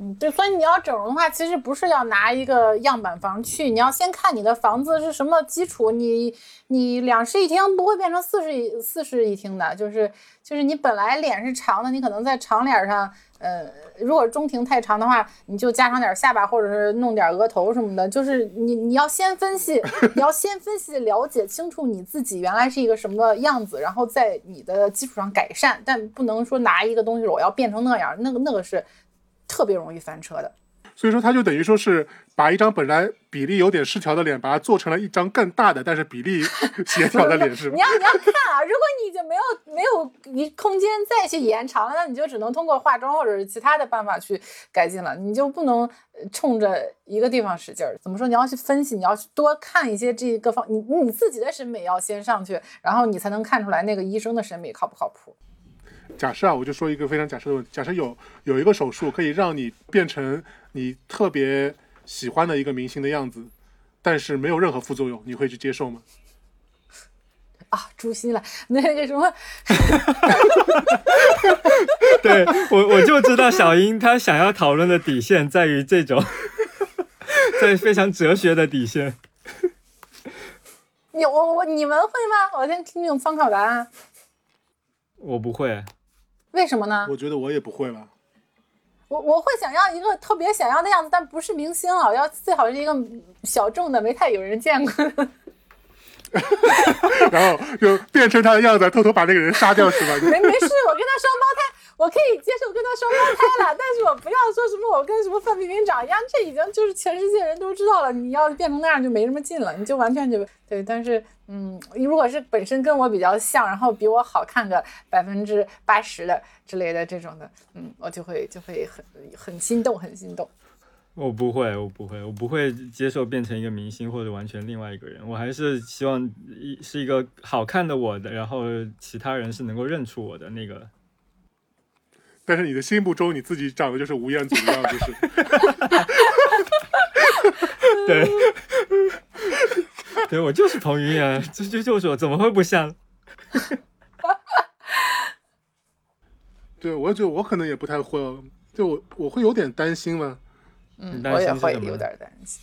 嗯，对，所以你要整容的话，其实不是要拿一个样板房去，你要先看你的房子是什么基础，你你两室一厅不会变成四室一四室一厅的，就是就是你本来脸是长的，你可能在长脸上，呃，如果中庭太长的话，你就加长点下巴，或者是弄点额头什么的，就是你你要先分析，你要先分析了解清楚你自己原来是一个什么样子，然后在你的基础上改善，但不能说拿一个东西我要变成那样，那个那个是特别容易翻车的。所以说，他就等于说是把一张本来比例有点失调的脸，把它做成了一张更大的，但是比例协调的脸，是吧你？要你要看啊，如果你已经没有没有你空间再去延长了，那你就只能通过化妆或者是其他的办法去改进了，你就不能呃冲着一个地方使劲儿。怎么说？你要去分析，你要去多看一些这个方，你你自己的审美要先上去，然后你才能看出来那个医生的审美靠不靠谱。假设啊，我就说一个非常假设的问题：假设有有一个手术可以让你变成你特别喜欢的一个明星的样子，但是没有任何副作用，你会去接受吗？啊，诛心了，那个什么，对我我就知道小英她想要讨论的底线在于这种，在非常哲学的底线。你我我你们会吗？我先听听参考答案。我不会，为什么呢？我觉得我也不会吧。我我会想要一个特别想要的样子，但不是明星啊，要最好是一个小众的，没太有人见过的。然后就变成他的样子，偷偷把那个人杀掉，是吧？没没事，我跟他双胞胎，我可以接受跟他双胞胎了，但是我不要说什么我跟什么范冰冰长一样，这已经就是全世界人都知道了。你要变成那样就没什么劲了，你就完全就对。但是嗯，你如果是本身跟我比较像，然后比我好看个百分之八十的之类的这种的，嗯，我就会就会很很心动，很心动。我不会，我不会，我不会接受变成一个明星或者完全另外一个人。我还是希望一是一个好看的我的，然后其他人是能够认出我的那个。但是你的心目中你自己长得就是吴彦祖的样子，是 对，对我就是彭于晏，这就就是我，怎么会不像？对，我觉得我可能也不太会哦，就我我会有点担心嘛。嗯，我也会有点担心。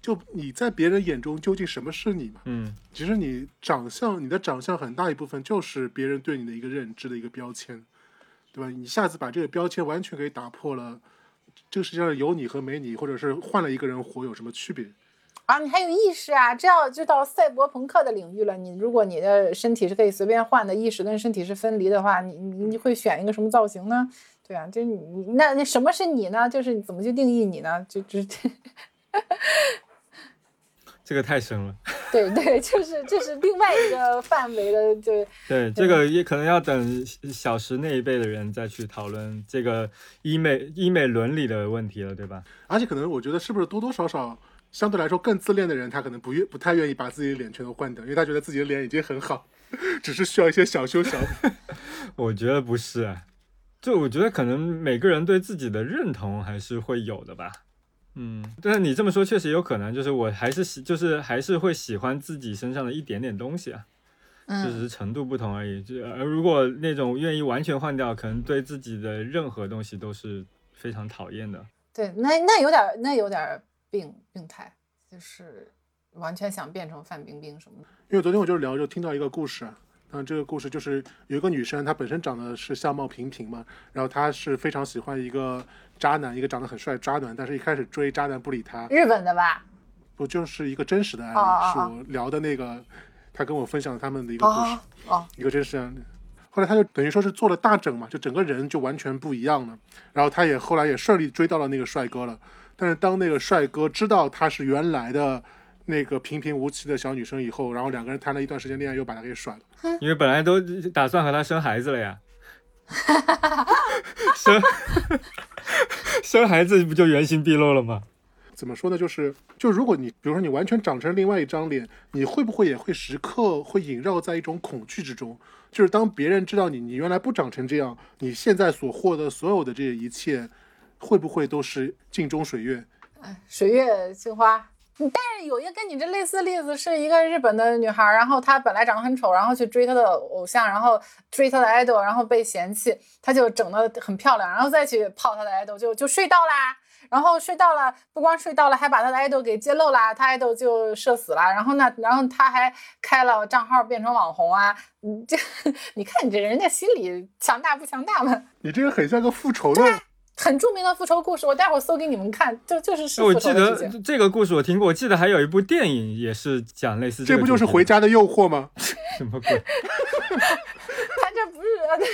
就你在别人眼中究竟什么是你嘛？嗯，其实你长相，你的长相很大一部分就是别人对你的一个认知的一个标签，对吧？你一下子把这个标签完全给打破了，这个世界上有你和没你，或者是换了一个人活有什么区别？啊，你还有意识啊，这样就到赛博朋克的领域了。你如果你的身体是可以随便换的，意识跟身体是分离的话，你你你会选一个什么造型呢？对啊，就你那那什么是你呢？就是怎么去定义你呢？就就 这个太深了。对对，就是这是另外一个范围的，对对，这个也可能要等小时那一辈的人再去讨论这个医美医美伦理的问题了，对吧？而且可能我觉得是不是多多少少相对来说更自恋的人，他可能不愿不太愿意把自己的脸全都换掉，因为他觉得自己的脸已经很好，只是需要一些小修小补。我觉得不是，啊就我觉得可能每个人对自己的认同还是会有的吧。嗯，但是你这么说确实有可能，就是我还是喜，就是还是会喜欢自己身上的一点点东西啊，就只嗯，是程度不同而已。就而如果那种愿意完全换掉，可能对自己的任何东西都是非常讨厌的。对，那那有点儿那有点儿病病态，就是完全想变成范冰冰什么的。因为昨天我就聊，就听到一个故事啊，嗯，这个故事就是有一个女生，她本身长得是相貌平平嘛，然后她是非常喜欢一个渣男，一个长得很帅的渣男，但是一开始追渣男不理她，日本的吧？不就是一个真实的案例，是我聊的那个，她跟我分享他们的一个故事，一个真实案例。后来她就等于说是做了大整嘛，就整个人就完全不一样了。然后她也后来也顺利追到了那个帅哥了。但是当那个帅哥知道她是原来的那个平平无奇的小女生以后，然后两个人谈了一段时间恋爱，又把她给甩了。因为本来都打算和她生孩子了呀，生 生孩子不就原形毕露了吗？怎么说呢？就是就如果你比如说你完全长成另外一张脸，你会不会也会时刻会萦绕在一种恐惧之中？就是当别人知道你你原来不长成这样，你现在所获得所有的这一切，会不会都是镜中水月？哎水月镜花，但是有一个跟你这类似的例子，是一个日本的女孩，然后她本来长得很丑，然后去追她的偶像，然后追她的 idol，然后被嫌弃，她就整得很漂亮，然后再去泡她的 idol，就就睡到啦。然后睡到了，不光睡到了，还把她的 idol 给揭露啦，她 idol 就社死了。然后呢，然后她还开了账号变成网红啊。你，这 你看你这人家心理强大不强大嘛？你这个很像个复仇的，很著名的复仇故事。我待会儿搜给你们看，就就是是我记得。这个故事我听过，我记得还有一部电影也是讲类似这不就是《回家的诱惑》吗？什么鬼？他这不是呃对，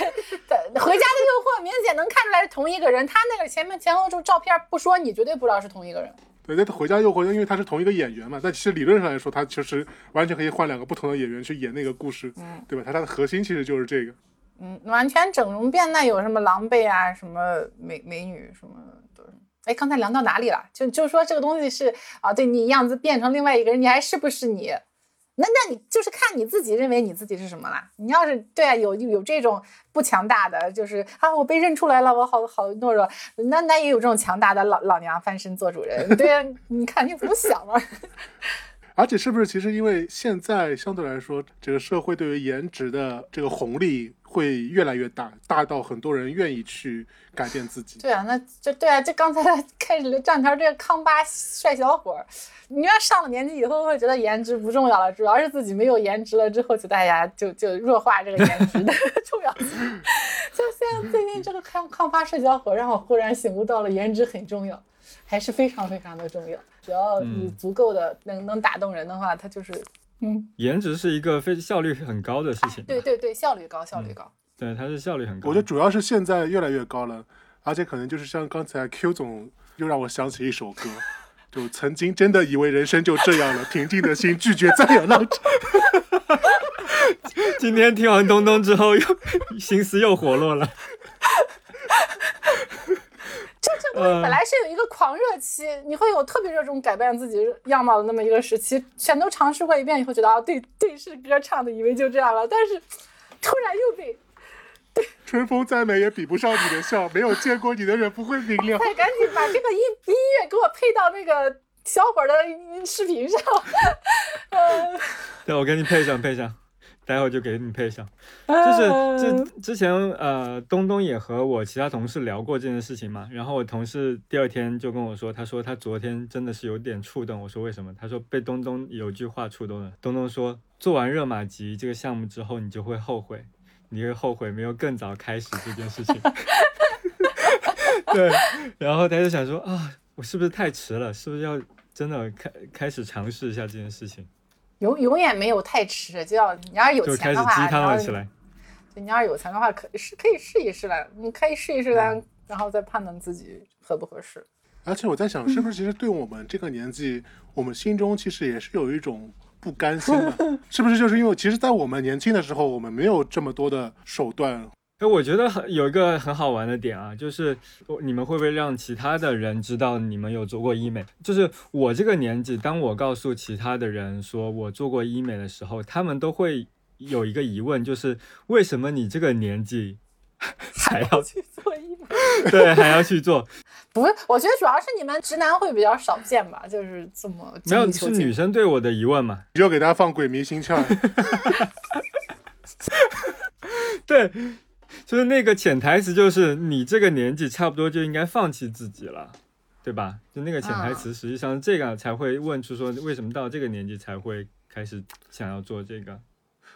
对回家的诱惑明显能看出来是同一个人。他那个前面前后就照片不说，你绝对不知道是同一个人。对，那《回家诱惑》因为他是同一个演员嘛，但其实理论上来说，他其实完全可以换两个不同的演员去演那个故事，嗯对吧？他他的核心其实就是这个。嗯，完全整容变那有什么狼狈啊，什么美美女什么的。哎，刚才聊到哪里了？就就是说这个东西是啊，对你样子变成另外一个人，你还是不是你？那那你就是看你自己认为你自己是什么啦。你要是对啊，有有这种不强大的，就是啊，我被认出来了，我好好懦弱。那那也有这种强大的老老娘翻身做主人。对啊，你看你怎么想嘛？而且是不是其实因为现在相对来说，这个社会对于颜值的这个红利会越来越大，大到很多人愿意去改变自己。对啊，那就对啊，就刚才 开始站条这个康巴帅小伙儿，你要上了年纪以后会觉得颜值不重要了，主要是自己没有颜值了之后，就大家就就弱化这个颜值的 重要性。就现在最近这个康康巴帅小伙，让我忽然醒悟到了颜值很重要，还是非常非常的重要。只要你嗯足够的能能打动人的话，他就是嗯，颜值是一个非效率很高的事情。对对对，效率高，效率高。对，它是效率很高。我觉得主要是现在越来越高了，而且可能就是像刚才 Q 总又让我想起一首歌，就曾经真的以为人生就这样了，平静的心拒绝再有浪潮。今天听完东东之后，又心思又活络了。这这东西本来是有一个狂热期，你会有特别热衷改变自己样貌的那么一个时期，全都尝试过一遍以后，觉得啊，对对，是歌唱的，以为就这样了，但是突然又被春风再美也比不上你的笑，没有见过你的人不会明了。快赶紧把这个音音乐给我配到那个小伙的视频上，呃，对，我给你配上配上，待会儿就给你配上。就是之之前呃，东东也和我其他同事聊过这件事情嘛，然后我同事第二天就跟我说，他说他昨天真的是有点触动。我说为什么？他说被东东有句话触动了。东东说，做完热玛吉这个项目之后，你就会后悔，你会后悔没有更早开始这件事情。对，然后他就想说啊，我是不是太迟了？是不是要真的开开始尝试一下这件事情？永永远没有太迟，就要你要是有就开始钱的话，鸡汤了你要起来。对你要是有钱的话，可是可以试一试的，你可以试一试的，然后再判断自己合不合适。而且我在想，是不是其实对我们这个年纪，我们心中其实也是有一种不甘心的，是不是？就是因为其实，在我们年轻的时候，我们没有这么多的手段。哎，我觉得很有一个很好玩的点啊，就是你们会不会让其他的人知道你们有做过医美？就是我这个年纪，当我告诉其他的人说我做过医美的时候，他们都会有一个疑问，就是为什么你这个年纪 还要去做医美。对还要去做？不是，我觉得主要是你们直男会比较少见吧，就是这么没有是女生对我的疑问嘛？你就给大家放鬼迷心窍。对，就是那个潜台词，就是你这个年纪差不多就应该放弃自己了，对吧？就那个潜台词，实际上这个才会问出说，为什么到这个年纪才会开始想要做这个？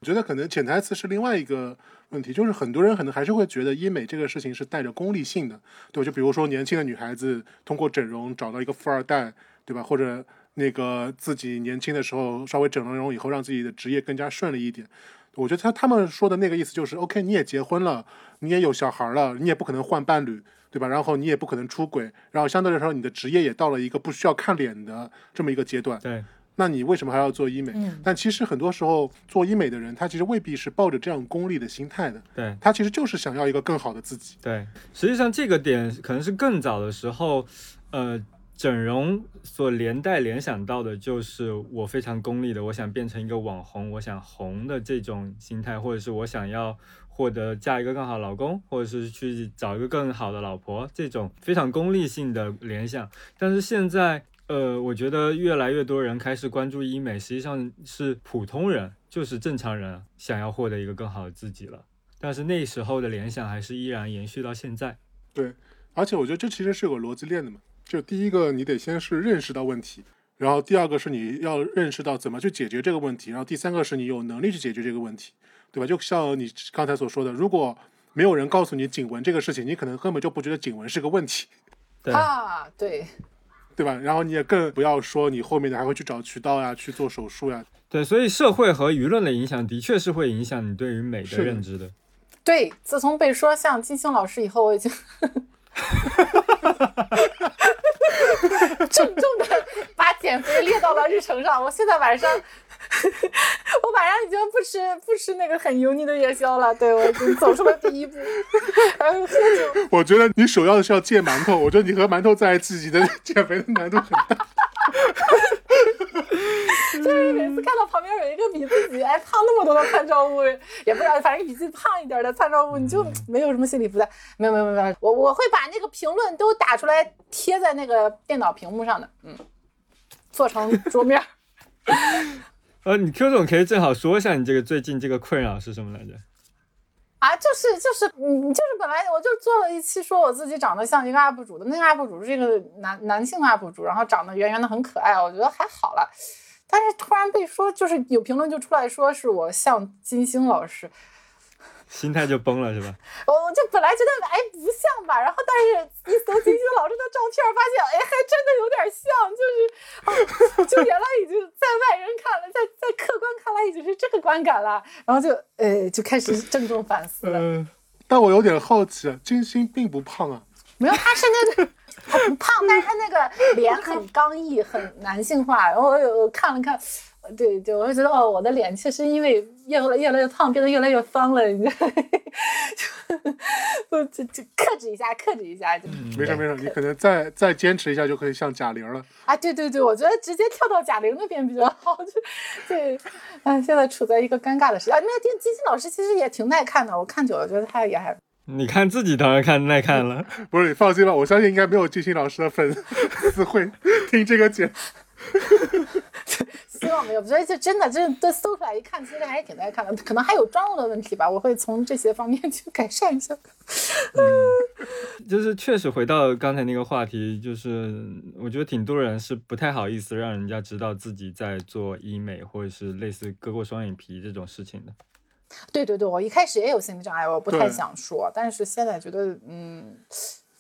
我觉得可能潜台词是另外一个问题，就是很多人可能还是会觉得医美这个事情是带着功利性的，对吧？就比如说年轻的女孩子通过整容找到一个富二代，对吧？或者那个自己年轻的时候稍微整了容以后，让自己的职业更加顺利一点。我觉得他他们说的那个意思就是，OK，你也结婚了，你也有小孩了，你也不可能换伴侣，对吧？然后你也不可能出轨，然后相对来说你的职业也到了一个不需要看脸的这么一个阶段。对，那你为什么还要做医美？嗯但其实很多时候做医美的人，他其实未必是抱着这样功利的心态的，对，他其实就是想要一个更好的自己。对，实际上这个点可能是更早的时候，呃，整容所连带联想到的就是我非常功利的，我想变成一个网红，我想红的这种心态，或者是我想要获得嫁一个更好老公，或者是去找一个更好的老婆，这种非常功利性的联想。但是现在呃，我觉得越来越多人开始关注医美，实际上是普通人，就是正常人想要获得一个更好的自己了。但是那时候的联想还是依然延续到现在。对，而且我觉得这其实是有个逻辑链的嘛。就第一个，你得先是认识到问题，然后第二个是你要认识到怎么去解决这个问题，然后第三个是你有能力去解决这个问题，对吧？就像你刚才所说的，如果没有人告诉你颈纹这个事情，你可能根本就不觉得颈纹是个问题，对，啊，对，对吧？然后你也更不要说你后面的还会去找渠道呀，去做手术呀。对，所以社会和舆论的影响的确是会影响你对于美的认知的。对，自从被说像金星老师以后，我已经 重重的把减肥列到了日程上。我现在晚上，我晚上已经不吃不吃那个很油腻的夜宵了。对我已经走出了第一步，然后喝酒。我觉得你首要的是要戒馒头，我觉得你和馒头在一起，你的 减肥的难度很大。就是每次看到旁边有一个比自己哎胖那么多的参照物，也不知道，反正比自己胖一点的参照物，你就没有什么心理负担。没有没有没有，我我会把那个评论都打出来贴在那个电脑屏幕上的，嗯，做成桌面。呃，你 Q 总可以正好说一下你这个最近这个困扰是什么来着？啊，就是就是，你，就是本来我就做了一期说我自己长得像一个 UP 主的，那个 UP 主是一个男男性 UP 主，然后长得圆圆的很可爱，我觉得还好了。但是突然被说，就是有评论就出来说是我像金星老师，心态就崩了是吧？我我就本来觉得哎不像吧，然后但是一搜金星老师的照片，发现哎还真的有点像，就是哦，就原来已经在外人看了，在在客观看来已经是这个观感了，然后就呃就开始郑重反思了。嗯、但我有点好奇啊，金星并不胖啊，没有，他是那个他不胖，但是他那个脸很刚毅，很男性化。然后我有看了看，对对，我就觉得哦，我的脸确实因为越来越来越胖，变得越来越方了。你 就就就克制一下，克制一下，就、没事没事，你可能再再坚持一下就可以像贾玲了。啊，对对对，我觉得直接跳到贾玲那边比较好。就对，嗯，现在处在一个尴尬的时期啊。那金金星老师其实也挺耐看的，我看久了觉得他也还你看自己当然看耐看了，不是，你放心吧，我相信应该没有金星老师的粉丝会听这个节目。希望没有，所以就真的真的搜出来一看，其实还是挺耐看的，可能还有妆容的问题吧，我会从这些方面去改善一下。嗯就是确实回到刚才那个话题，就是我觉得挺多人是不太好意思让人家知道自己在做医美或者是类似割过双眼皮这种事情的。对对对，我一开始也有心理障碍，我不太想说，但是现在觉得，嗯，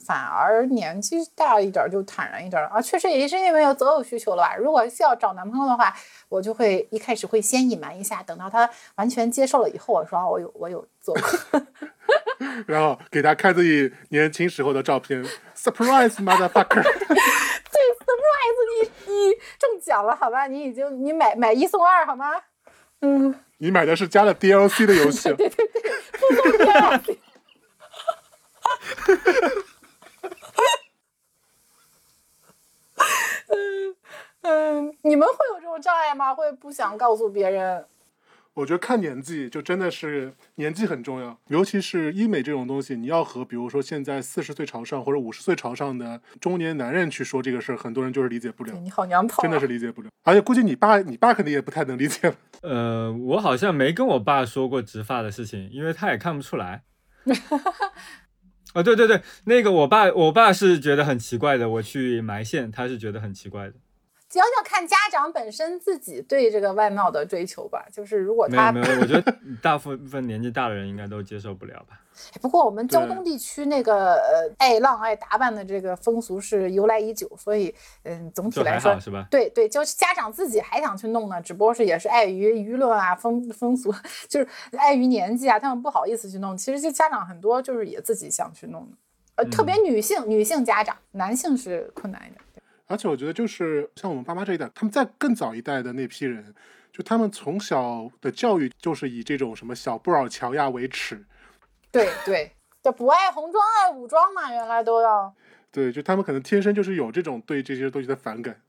反而年纪大一点儿就坦然一点儿啊，确实也是因为有择偶需求了吧。如果是要找男朋友的话，我就会一开始会先隐瞒一下，等到他完全接受了以后，我说啊我有我有做过。然后给他看自己年轻时候的照片，surprise motherfucker。对，surprise，你你中奖了好吧？你已经你买买一送二好吗？嗯，你买的是加了 DLC 的游戏，对对对，附送 DLC。嗯 嗯，你们会有这种障碍吗？会不想告诉别人？我觉得看年纪就真的是年纪很重要，尤其是医美这种东西，你要和比如说现在四十岁朝上或者五十岁朝上的中年男人去说这个事儿，很多人就是理解不了，你好娘炮、啊，真的是理解不了。而且估计你爸，你爸肯定也不太能理解。呃，我好像没跟我爸说过植发的事情，因为他也看不出来。啊、对对对，那个我爸，我爸是觉得很奇怪的，我去埋线，他是觉得很奇怪的。主要要看家长本身自己对这个外貌的追求吧。就是如果他没有没有，我觉得大部分年纪大的人应该都接受不了吧。不过我们胶东地区那个呃爱浪爱打扮的这个风俗是由来已久，所以嗯，总体来说是吧？对对，就是家长自己还想去弄呢，只不过是也是碍于舆论啊、风风俗，就是碍于年纪啊，他们不好意思去弄。其实就家长很多就是也自己想去弄的，呃，特别女性女性家长，男性是困难一点。而且我觉得就是像我们爸妈这一代，他们在更早一代的那批人，就他们从小的教育就是以这种什么小布尔乔亚为耻，对对，就不爱红装爱武装嘛，原来都要对，就他们可能天生就是有这种对这些东西的反感。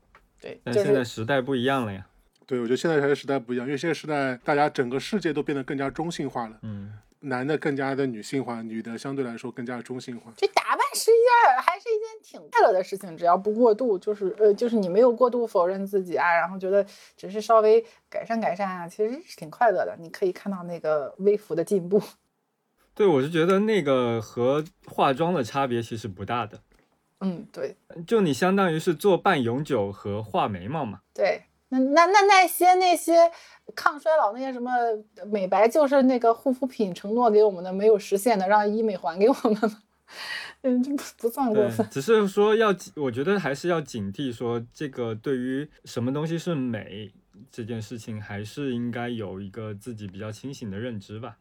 对，但现在时代不一样了呀。对，我觉得现在还是时代不一样，因为现在时代大家整个世界都变得更加中性化了。嗯，男的更加的女性化，女的相对来说更加中性化。这打扮是一件还是一件挺快乐的事情，只要不过度，就是呃，就是你没有过度否认自己啊，然后觉得只是稍微改善改善啊，其实是挺快乐的。你可以看到那个微幅的进步。对，我是觉得那个和化妆的差别其实不大的，嗯，对就你相当于是做半永久和画眉毛嘛。对，那那那那些那些抗衰老那些什么美白，就是那个护肤品承诺给我们的没有实现的，让医美还给我们了。嗯，这不不算过分，。只是说要，我觉得还是要警惕，说这个对于什么东西是美这件事情，还是应该有一个自己比较清醒的认知吧。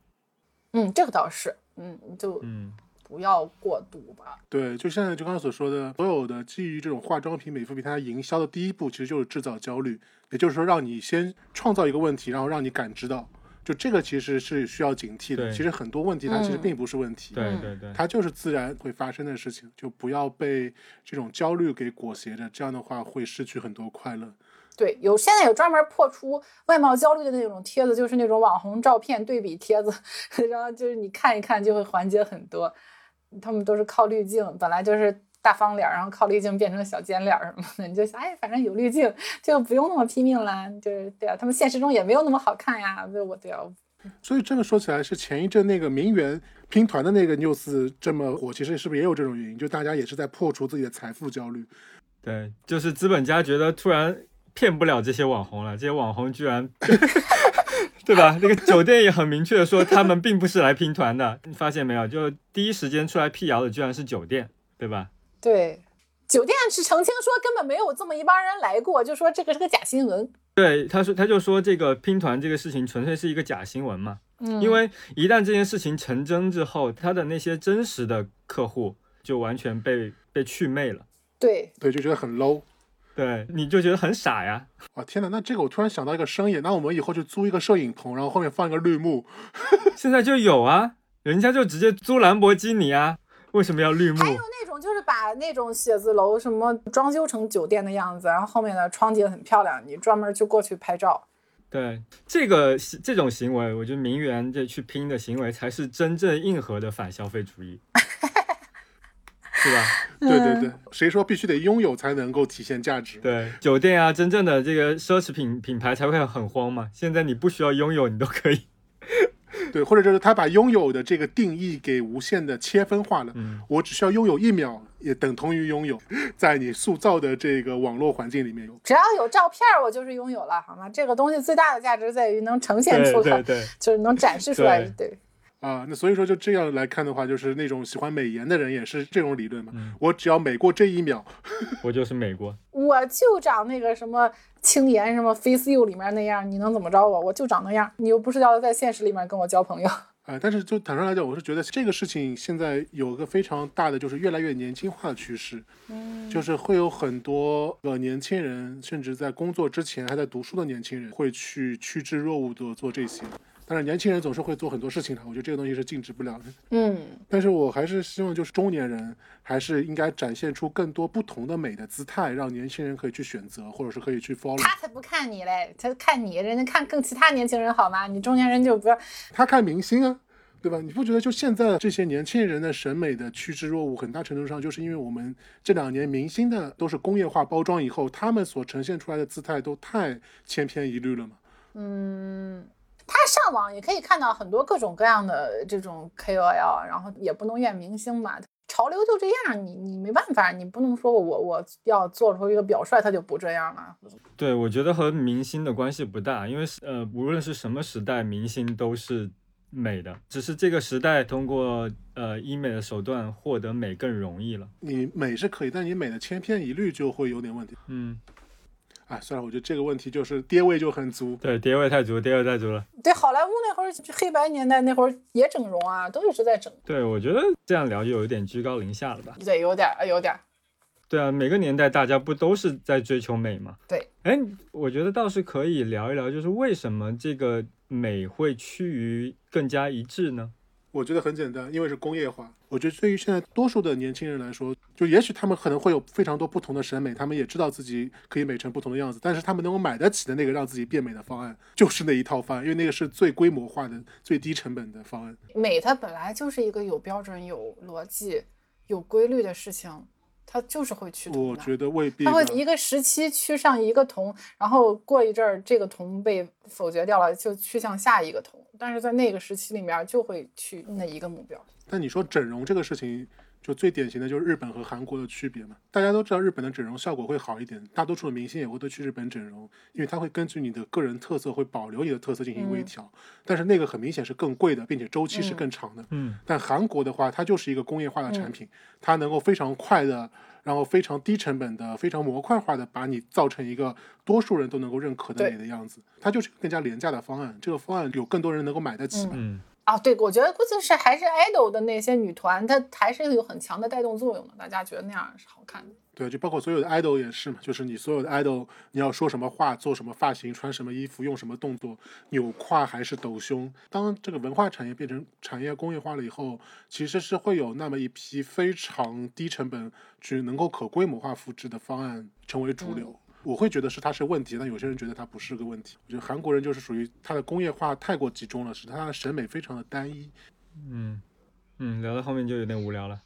嗯，这个倒是，嗯，就嗯，不要过度吧。对，就现在就刚刚所说的，所有的基于这种化妆品、美肤品，它营销的第一步其实就是制造焦虑，也就是说让你先创造一个问题，然后让你感知到，就这个其实是需要警惕的。其实很多问题它其实嗯并不是问题，对嗯对对，它就是自然会发生的事情，就不要被这种焦虑给裹挟着，这样的话会失去很多快乐。对，有现在有专门破除外貌焦虑的那种帖子，就是那种网红照片对比帖子，然后就是你看一看就会缓解很多。他们都是靠滤镜，本来就是大方脸儿，然后靠滤镜变成小尖脸儿什么的，你就想，哎，反正有滤镜就不用那么拼命啦。就是对啊，他们现实中也没有那么好看呀。对，我对啊，所以这个说起来是前一阵那个名媛拼团的那个 news 这么火，其实是不是也有这种原因？就大家也是在破除自己的财富焦虑。对，就是资本家觉得突然骗不了这些网红了，这些网红居然，对吧？那个酒店也很明确的说，他们并不是来拼团的，你发现没有？就第一时间出来辟谣的居然是酒店，对吧？对，酒店是澄清说根本没有这么一帮人来过，就说这个是个假新闻。对，他说他就说这个拼团这个事情纯粹是一个假新闻嘛，嗯，因为一旦这件事情成真之后，他的那些真实的客户就完全被被祛魅了，对，对，就觉得很 low。对，你就觉得很傻呀。啊天哪，那这个我突然想到一个生意，那我们以后就租一个摄影棚，然后后面放一个绿幕，现在就有啊，人家就直接租兰博基尼啊，为什么要绿幕？还有那种就是把那种写字楼什么装修成酒店的样子，然后后面的窗景很漂亮，你专门就过去拍照。对这个这种行为，我觉得名媛这去拼的行为才是真正硬核的反消费主义，是吧？对对对，谁说必须得拥有才能够体现价值？对，酒店啊，真正的这个奢侈品品牌才会很慌嘛。现在你不需要拥有，你都可以。对，或者就是他把拥有的这个定义给无限的切分化了。嗯，我只需要拥有一秒，也等同于拥有，在你塑造的这个网络环境里面有。只要有照片，我就是拥有了，好吗？这个东西最大的价值在于能呈现出来，对对就是能展示出来。对，啊，那所以说就这样来看的话，就是那种喜欢美颜的人也是这种理论嘛。嗯我只要美过这一秒，我就是美国。我就长那个什么青颜什么 Face You 里面那样，你能怎么着我？我就长那样，你又不是要在现实里面跟我交朋友。啊，但是就坦率来讲，我是觉得这个事情现在有一个非常大的，就是越来越年轻化的趋势，嗯就是会有很多呃年轻人，甚至在工作之前还在读书的年轻人，会去趋之若鹜的做这些。当然，年轻人总是会做很多事情的，我觉得这个东西是禁止不了的。嗯，但是我还是希望，就是中年人还是应该展现出更多不同的美的姿态，让年轻人可以去选择，或者是可以去 follow。他才不看你嘞，他看你，人家看更其他年轻人好吗？你中年人就不要。他看明星啊，对吧？你不觉得就现在这些年轻人的审美的趋之若鹜，很大程度上就是因为我们这两年明星的都是工业化包装以后，他们所呈现出来的姿态都太千篇一律了嘛？嗯，他上网也可以看到很多各种各样的这种 KOL，然后也不能怨明星吧，潮流就这样，你你没办法，你不能说我我我要做出一个表率，他就不这样了。对，我觉得和明星的关系不大，因为呃，无论是什么时代，明星都是美的，只是这个时代通过呃医美的手段获得美更容易了。你美是可以，但你美的千篇一律就会有点问题。嗯，哎，算了，我觉得这个问题就是爹味就很足。对，爹味太足，爹味太足了。对，好莱坞那会儿黑白年代那会儿也整容啊，都一直在整。对，我觉得这样聊就有一点居高临下了吧？对，有点儿，有点儿。对啊，每个年代大家不都是在追求美吗？对，哎，我觉得倒是可以聊一聊，就是为什么这个美会趋于更加一致呢？我觉得很简单，因为是工业化。我觉得对于现在多数的年轻人来说，就也许他们可能会有非常多不同的审美，他们也知道自己可以美成不同的样子，但是他们能够买得起的那个让自己变美的方案，就是那一套方案，因为那个是最规模化的、最低成本的方案。美它本来就是一个有标准、有逻辑、有规律的事情，它就是会趋同的。我觉得未必吧。它会一个时期趋上一个同，然后过一阵儿这个同被否决掉了，就趋向下一个同。但是在那个时期里面，就会去那一个目标。但你说整容这个事情，就最典型的就是日本和韩国的区别嘛。大家都知道日本的整容效果会好一点，大多数的明星也会都去日本整容，因为它会根据你的个人特色，会保留你的特色进行微调。但是那个很明显是更贵的，并且周期是更长的。嗯，但韩国的话，它就是一个工业化的产品，它能够非常快的，然后非常低成本的、非常模块化的把你造成一个多数人都能够认可的对美的样子。它就是更加廉价的方案，这个方案有更多人能够买得起嘛。嗯，啊，对，我觉得估计是还是 idol 的那些女团，它还是有很强的带动作用的，大家觉得那样是好看的。对，就包括所有的 idol 也是嘛，就是你所有的 idol，你要说什么话，做什么发型，穿什么衣服，用什么动作，扭胯还是抖胸。当这个文化产业变成产业工业化了以后，其实是会有那么一批非常低成本、去能够可规模化复制的方案成为主流。我会觉得是它是问题，但有些人觉得它不是个问题。我觉得韩国人就是属于他的工业化太过集中了，使他的审美非常的单一。嗯，嗯，聊到后面就有点无聊了。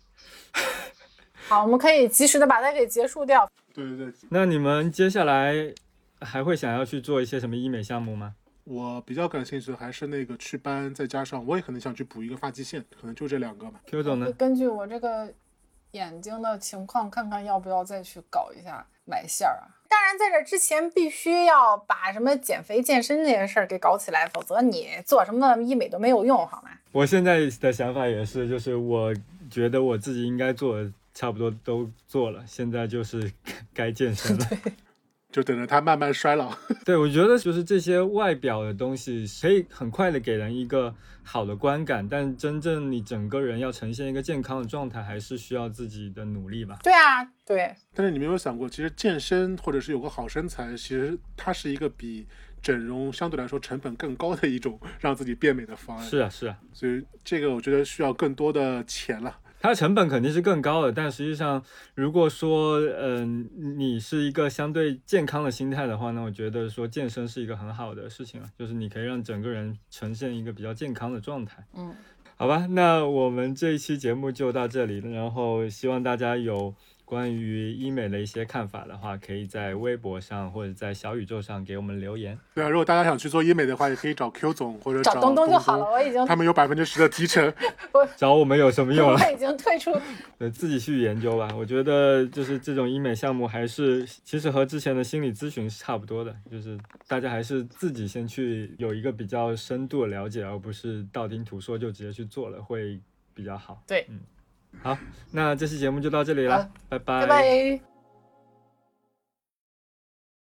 好，我们可以及时的把它给结束掉。对对对，那你们接下来还会想要去做一些什么医美项目吗？我比较感兴趣的还是那个祛斑，再加上我也可能想去补一个发际线，可能就这两个吧。Q 总呢？根据我这个眼睛的情况，看看要不要再去搞一下埋线儿啊。当然，在这之前必须要把什么减肥健身这些事儿给搞起来，否则你做什么医美都没有用，好吗？我现在的想法也是，就是我觉得我自己应该做的差不多都做了，现在就是 该健身了。就等着它慢慢衰老。对，我觉得就是这些外表的东西可以很快的给人一个好的观感，但真正你整个人要呈现一个健康的状态，还是需要自己的努力吧。对啊，对，但是你没有想过，其实健身或者是有个好身材，其实它是一个比整容相对来说成本更高的一种让自己变美的方案。是啊，是啊，所以这个我觉得需要更多的钱了。它的成本肯定是更高的，但实际上，如果说，嗯、你是一个相对健康的心态的话，那我觉得说健身是一个很好的事情啊，就是你可以让整个人呈现一个比较健康的状态。嗯，好吧，那我们这一期节目就到这里，然后希望大家有关于医美的一些看法的话，可以在微博上或者在小宇宙上给我们留言。对啊，如果大家想去做医美的话，也可以找 Q 总或者找东东东就好了。我已经，他们有百分之十的提成。找我们有什么用啊？我已经退出。对自己去研究吧。我觉得就是这种医美项目还是其实和之前的心理咨询是差不多的，就是大家还是自己先去有一个比较深度的了解，而不是道听途说就直接去做了，会比较好。对嗯，好，那这期节目就到这里了好，拜拜拜拜。